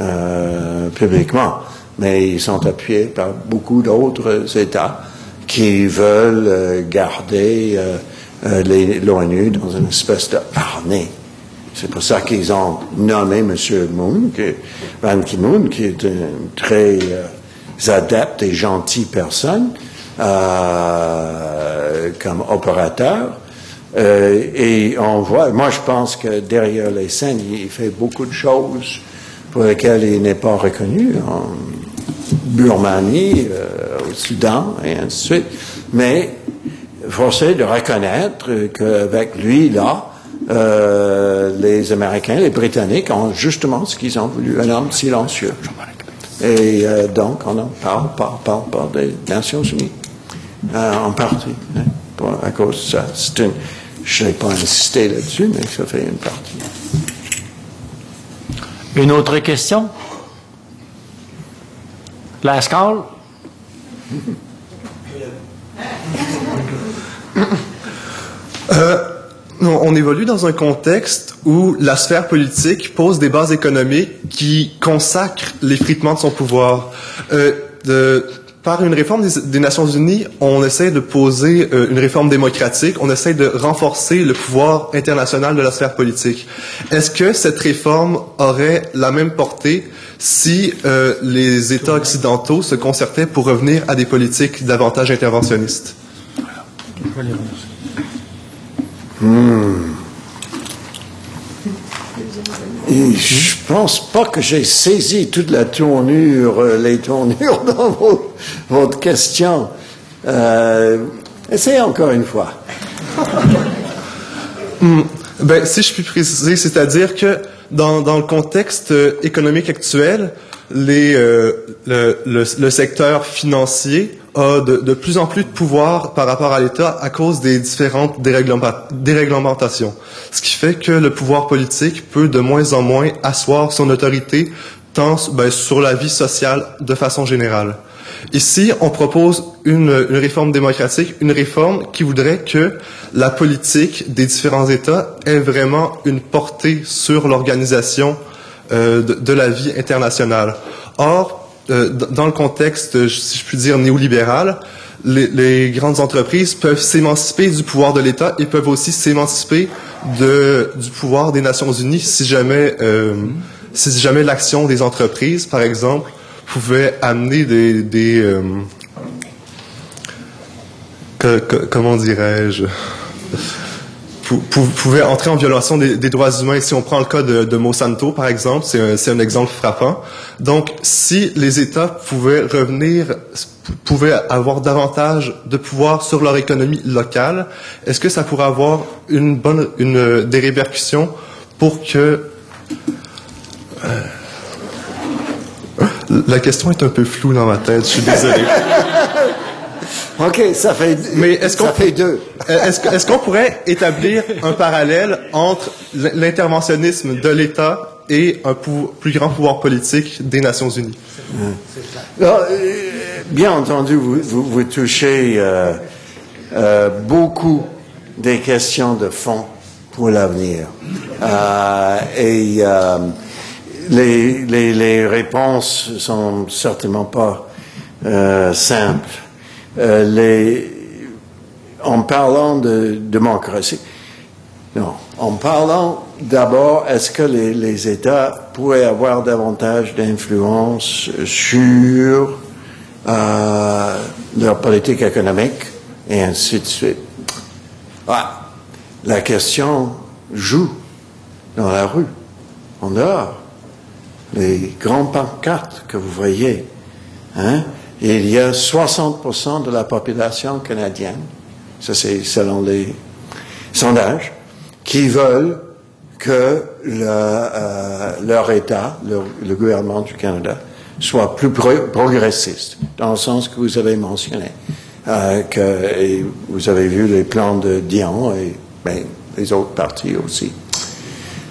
euh, publiquement, mais ils sont appuyés par beaucoup d'autres États qui veulent euh, garder euh, euh, l'ONU dans une espèce de harnais. C'est pour ça qu'ils ont nommé M. Moon, qui, Ban Ki-moon, qui est une très euh, adepte et gentille personne, euh, comme opérateur. Euh, et on voit, moi je pense que derrière les scènes, il, fait beaucoup de choses pour lesquelles il n'est pas reconnu en Birmanie, euh, au Soudan et ainsi de suite. Mais forcé de reconnaître qu'avec lui, là, euh, les Américains, les Britanniques ont justement ce qu'ils ont voulu, un homme silencieux. Et euh, donc, on en parle, parle, parle, parle des Nations Unies, en partie, hein, à cause de ça. C'est une, je n'ai pas insisté là-dessus, mais ça fait une partie. Une autre question? Last call? On, on évolue dans un contexte où la sphère politique pose des bases économiques qui consacrent l'effritement de son pouvoir. Euh, de, par une réforme des, des, Nations Unies, on essaie de poser euh, une réforme démocratique, on essaie de renforcer le pouvoir international de la sphère politique. Est-ce que cette réforme aurait la même portée si euh, les États occidentaux se concertaient pour revenir à des politiques davantage interventionnistes? Je pense pas que j'ai saisi toute la tournure, euh, les tournures dans votre question. Euh, essayez encore une fois. Hmm. Ben, si je puis préciser, c'est-à-dire que dans, dans, le contexte euh, économique actuel, euh, le, le, le, secteur financier a de, de, plus en plus de pouvoir par rapport à l'État à cause des différentes déréglementations. Ce qui fait que le pouvoir politique peut de moins en moins asseoir son autorité tant ben, sur la vie sociale de façon générale. Ici, on propose une, une, réforme démocratique, une réforme qui voudrait que la politique des différents États ait vraiment une portée sur l'organisation de, de, la vie internationale. Or, euh, dans le contexte, si je puis dire, néolibéral, les, les grandes entreprises peuvent s'émanciper du pouvoir de l'État et peuvent aussi s'émanciper du pouvoir des Nations Unies si jamais, euh, si jamais l'action des entreprises, par exemple, pouvait amener des, des euh, que, que, comment dirais-je? Pouvait entrer en violation des, des, droits humains. Si on prend le cas de, de Monsanto, par exemple, c'est un, un, exemple frappant. Donc, si les États pouvaient revenir, pouvaient avoir davantage de pouvoir sur leur économie locale, est-ce que ça pourrait avoir une bonne, une, des répercussions pour que euh, la question est un peu floue dans ma tête, je suis désolé. OK, ça fait, Mais est-ce qu'on, ça fait deux. Est-ce, est qu'on pourrait établir un parallèle entre l'interventionnisme de l'État et un pou, plus grand pouvoir politique des Nations Unies? Alors, euh, bien entendu, vous, vous, vous touchez euh, euh, beaucoup des questions de fond pour l'avenir. Euh, et euh, les, les, les, réponses sont certainement pas euh, simples. Euh, en parlant de démocratie, non, en parlant d'abord, est-ce que les, États pourraient avoir davantage d'influence sur euh, leur politique économique et ainsi de suite? Ah, la question joue dans la rue, en dehors les grandes pancartes que vous voyez, hein, il y a 60% de la population canadienne, ça c'est selon les sondages, qui veulent que euh, leur État, le, gouvernement du Canada, soit plus pro progressiste, dans le sens que vous avez mentionné, euh, que vous avez vu les plans de Dion et ben, les autres partis aussi.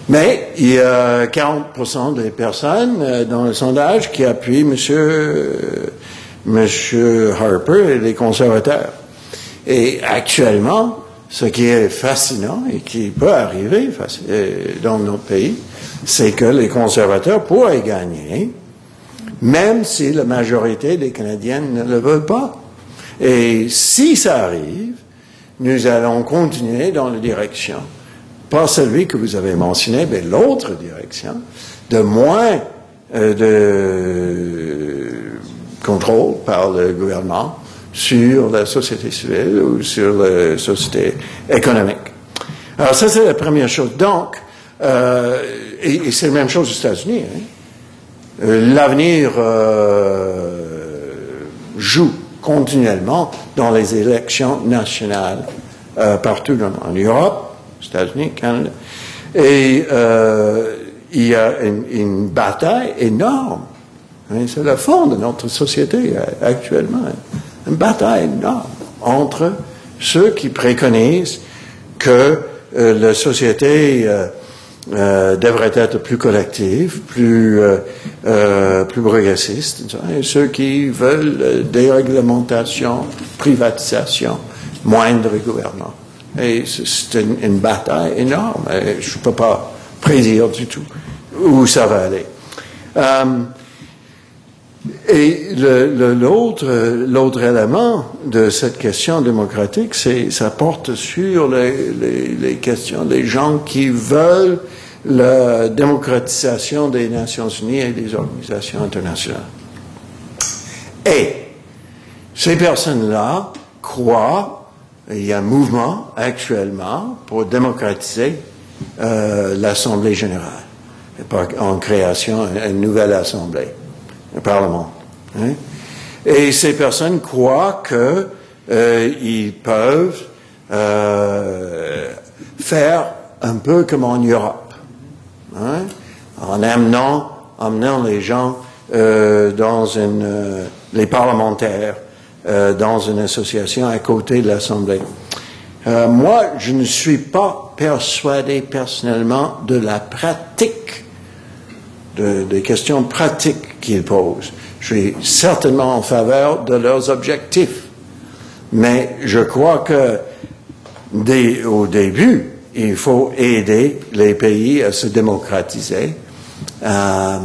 Mais il y a 40% des personnes euh, dans le sondage qui appuient Monsieur, Monsieur Harper et les conservateurs. Et actuellement, ce qui est fascinant et qui peut arriver euh, dans notre pays, c'est que les conservateurs pourraient gagner, même si la majorité des Canadiens ne le veulent pas. Et si ça arrive, nous allons continuer dans la direction pas celui que vous avez mentionné, mais l'autre direction, de moins euh, de contrôle par le gouvernement sur la société civile ou sur la société économique. Alors ça, c'est la première chose. Donc, euh, et, c'est la même chose aux États-Unis. Hein. Euh, L'avenir euh, joue continuellement dans les élections nationales euh, partout en Europe, États-Unis, Canada. Et euh, il y a une bataille énorme. Hein, c'est le fond de notre société euh, actuellement. Une bataille énorme entre ceux qui préconisent que euh, la société euh, euh, devrait être plus collective, plus, euh, plus progressiste, et ceux qui veulent déréglementation, privatisation, moindre gouvernement. Et c'est une, bataille énorme. Je ne peux pas prédire du tout où ça va aller. Et l'autre le, élément de cette question démocratique, c'est ça porte sur les, questions des gens qui veulent la démocratisation des Nations Unies et des organisations internationales. Et ces personnes-là croient, il y a un mouvement actuellement pour démocratiser euh, l'Assemblée générale, en création d'une nouvelle Assemblée le Parlement. Hein? Et ces personnes croient qu'ils euh, peuvent euh, faire un peu comme en Europe, hein? en amenant, amenant les gens euh, dans une, les parlementaires dans une association à côté de l'Assemblée. Moi, je ne suis pas persuadé personnellement de la pratique des questions pratiques qu'ils posent. Je suis certainement en faveur de leurs objectifs, mais je crois que dès, au début, il faut aider les pays à se démocratiser. Euh,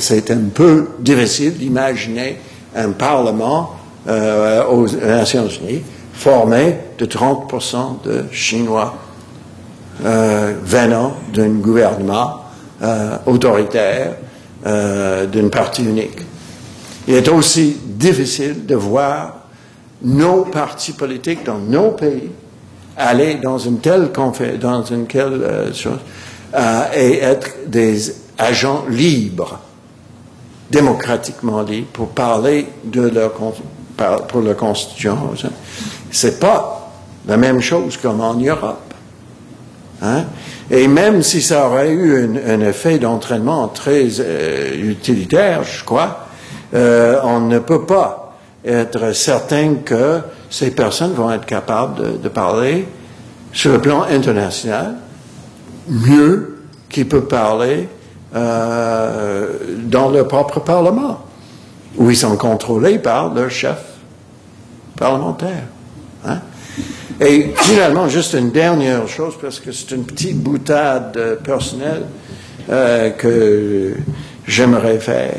c'est un peu difficile d'imaginer un Parlement euh, aux Nations Unies formé de 30% de Chinois euh, venant d'un gouvernement autoritaire d'une partie unique. Il est aussi difficile de voir nos partis politiques dans nos pays aller dans une telle dans une telle euh, chose et être des agents libres, démocratiquement libres, pour parler de leur pour leur constitution. C'est pas la même chose comme en Europe. Hein? Et même si ça aurait eu un, effet d'entraînement très euh, utilitaire, je crois, euh, on ne peut pas être certain que ces personnes vont être capables de, parler sur le plan international mieux qu'ils peuvent parler euh, dans leur propre Parlement, où ils sont contrôlés par leur chef parlementaire. Hein? Et finalement, juste une dernière chose, parce que c'est une petite boutade euh, personnelle euh, que j'aimerais faire.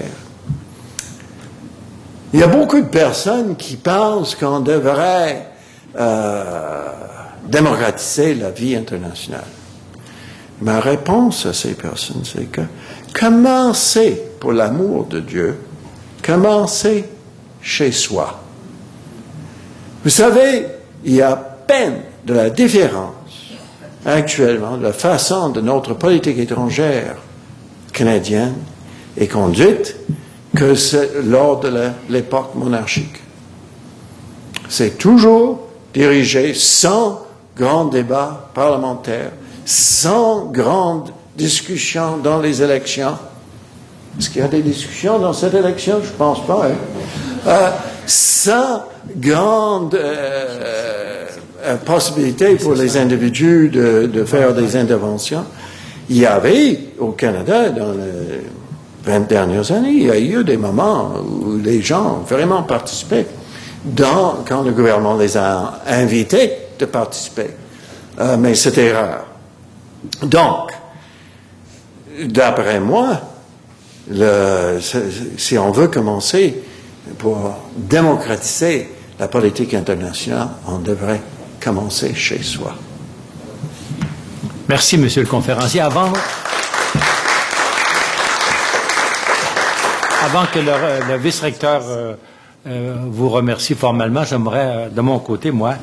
Il y a beaucoup de personnes qui pensent qu'on devrait euh, démocratiser la vie internationale. Ma réponse à ces personnes, c'est que commencez, pour l'amour de Dieu, commencez chez soi. Vous savez, il y a peine de la différence actuellement de la façon de notre politique étrangère canadienne est conduite que lors de l'époque monarchique. C'est toujours dirigé sans grand débat parlementaire, sans grande discussion dans les élections. Est-ce qu'il y a des discussions dans cette élection? Je ne pense pas. Hein. Euh, sans grande euh, euh, possibilité pour les individus de, de, faire des interventions. Il y avait au Canada, dans les 20 dernières années, il y a eu des moments où les gens ont vraiment participé quand le gouvernement les a invités de participer. Euh, mais c'était rare. Donc, d'après moi, si on veut commencer pour démocratiser la politique internationale, on devrait commencer chez soi. Merci, Monsieur le conférencier. Avant, avant que le, vice-recteur euh, euh, vous remercie formellement, j'aimerais, euh, de mon côté, moi,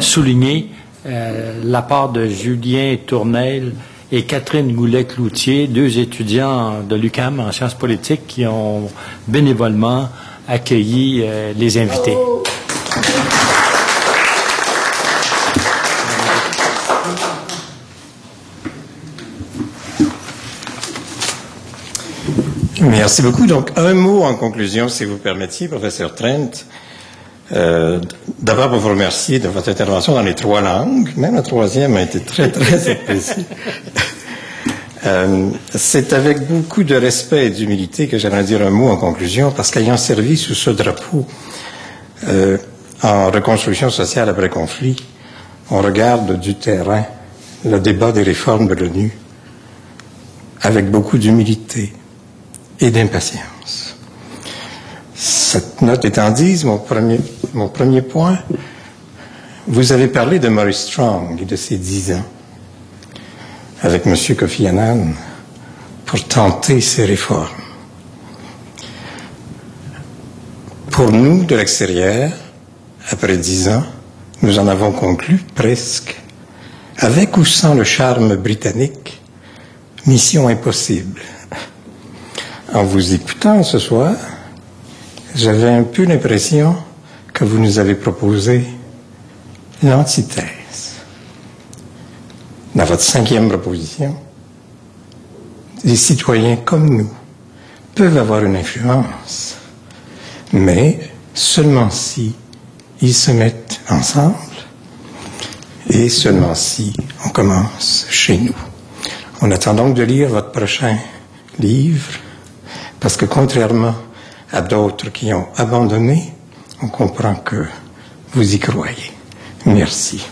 souligner la part de Julien Tournel et Catherine Goulet-Cloutier, deux étudiants de l'UCAM en sciences politiques qui ont bénévolement accueilli les invités. Merci beaucoup. Donc, un mot en conclusion, si vous permettiez, professeur Trent. Euh, D'abord, pour vous remercier de votre intervention dans les trois langues. Même la troisième a été très, très appréciée. euh, C'est avec beaucoup de respect et d'humilité que j'aimerais dire un mot en conclusion, parce qu'ayant servi sous ce drapeau, euh, en reconstruction sociale après conflit, on regarde du terrain le débat des réformes de l'ONU avec beaucoup d'humilité et d'impatience. Cette note étant dite, mon premier, mon premier point, vous avez parlé de Maurice Strong et de ses dix ans avec M. Kofi Annan pour tenter ces réformes. Pour nous, de l'extérieur, après dix ans, nous en avons conclu presque, avec ou sans le charme britannique, mission impossible. En vous écoutant ce soir, j'avais un peu l'impression que vous nous avez proposé l'antithèse. Dans votre cinquième proposition, les citoyens comme nous peuvent avoir une influence, mais seulement si ils se mettent ensemble et seulement si on commence chez nous. On attend donc de lire votre prochain livre parce que contrairement à d'autres qui ont abandonné, on comprend que vous y croyez. Merci.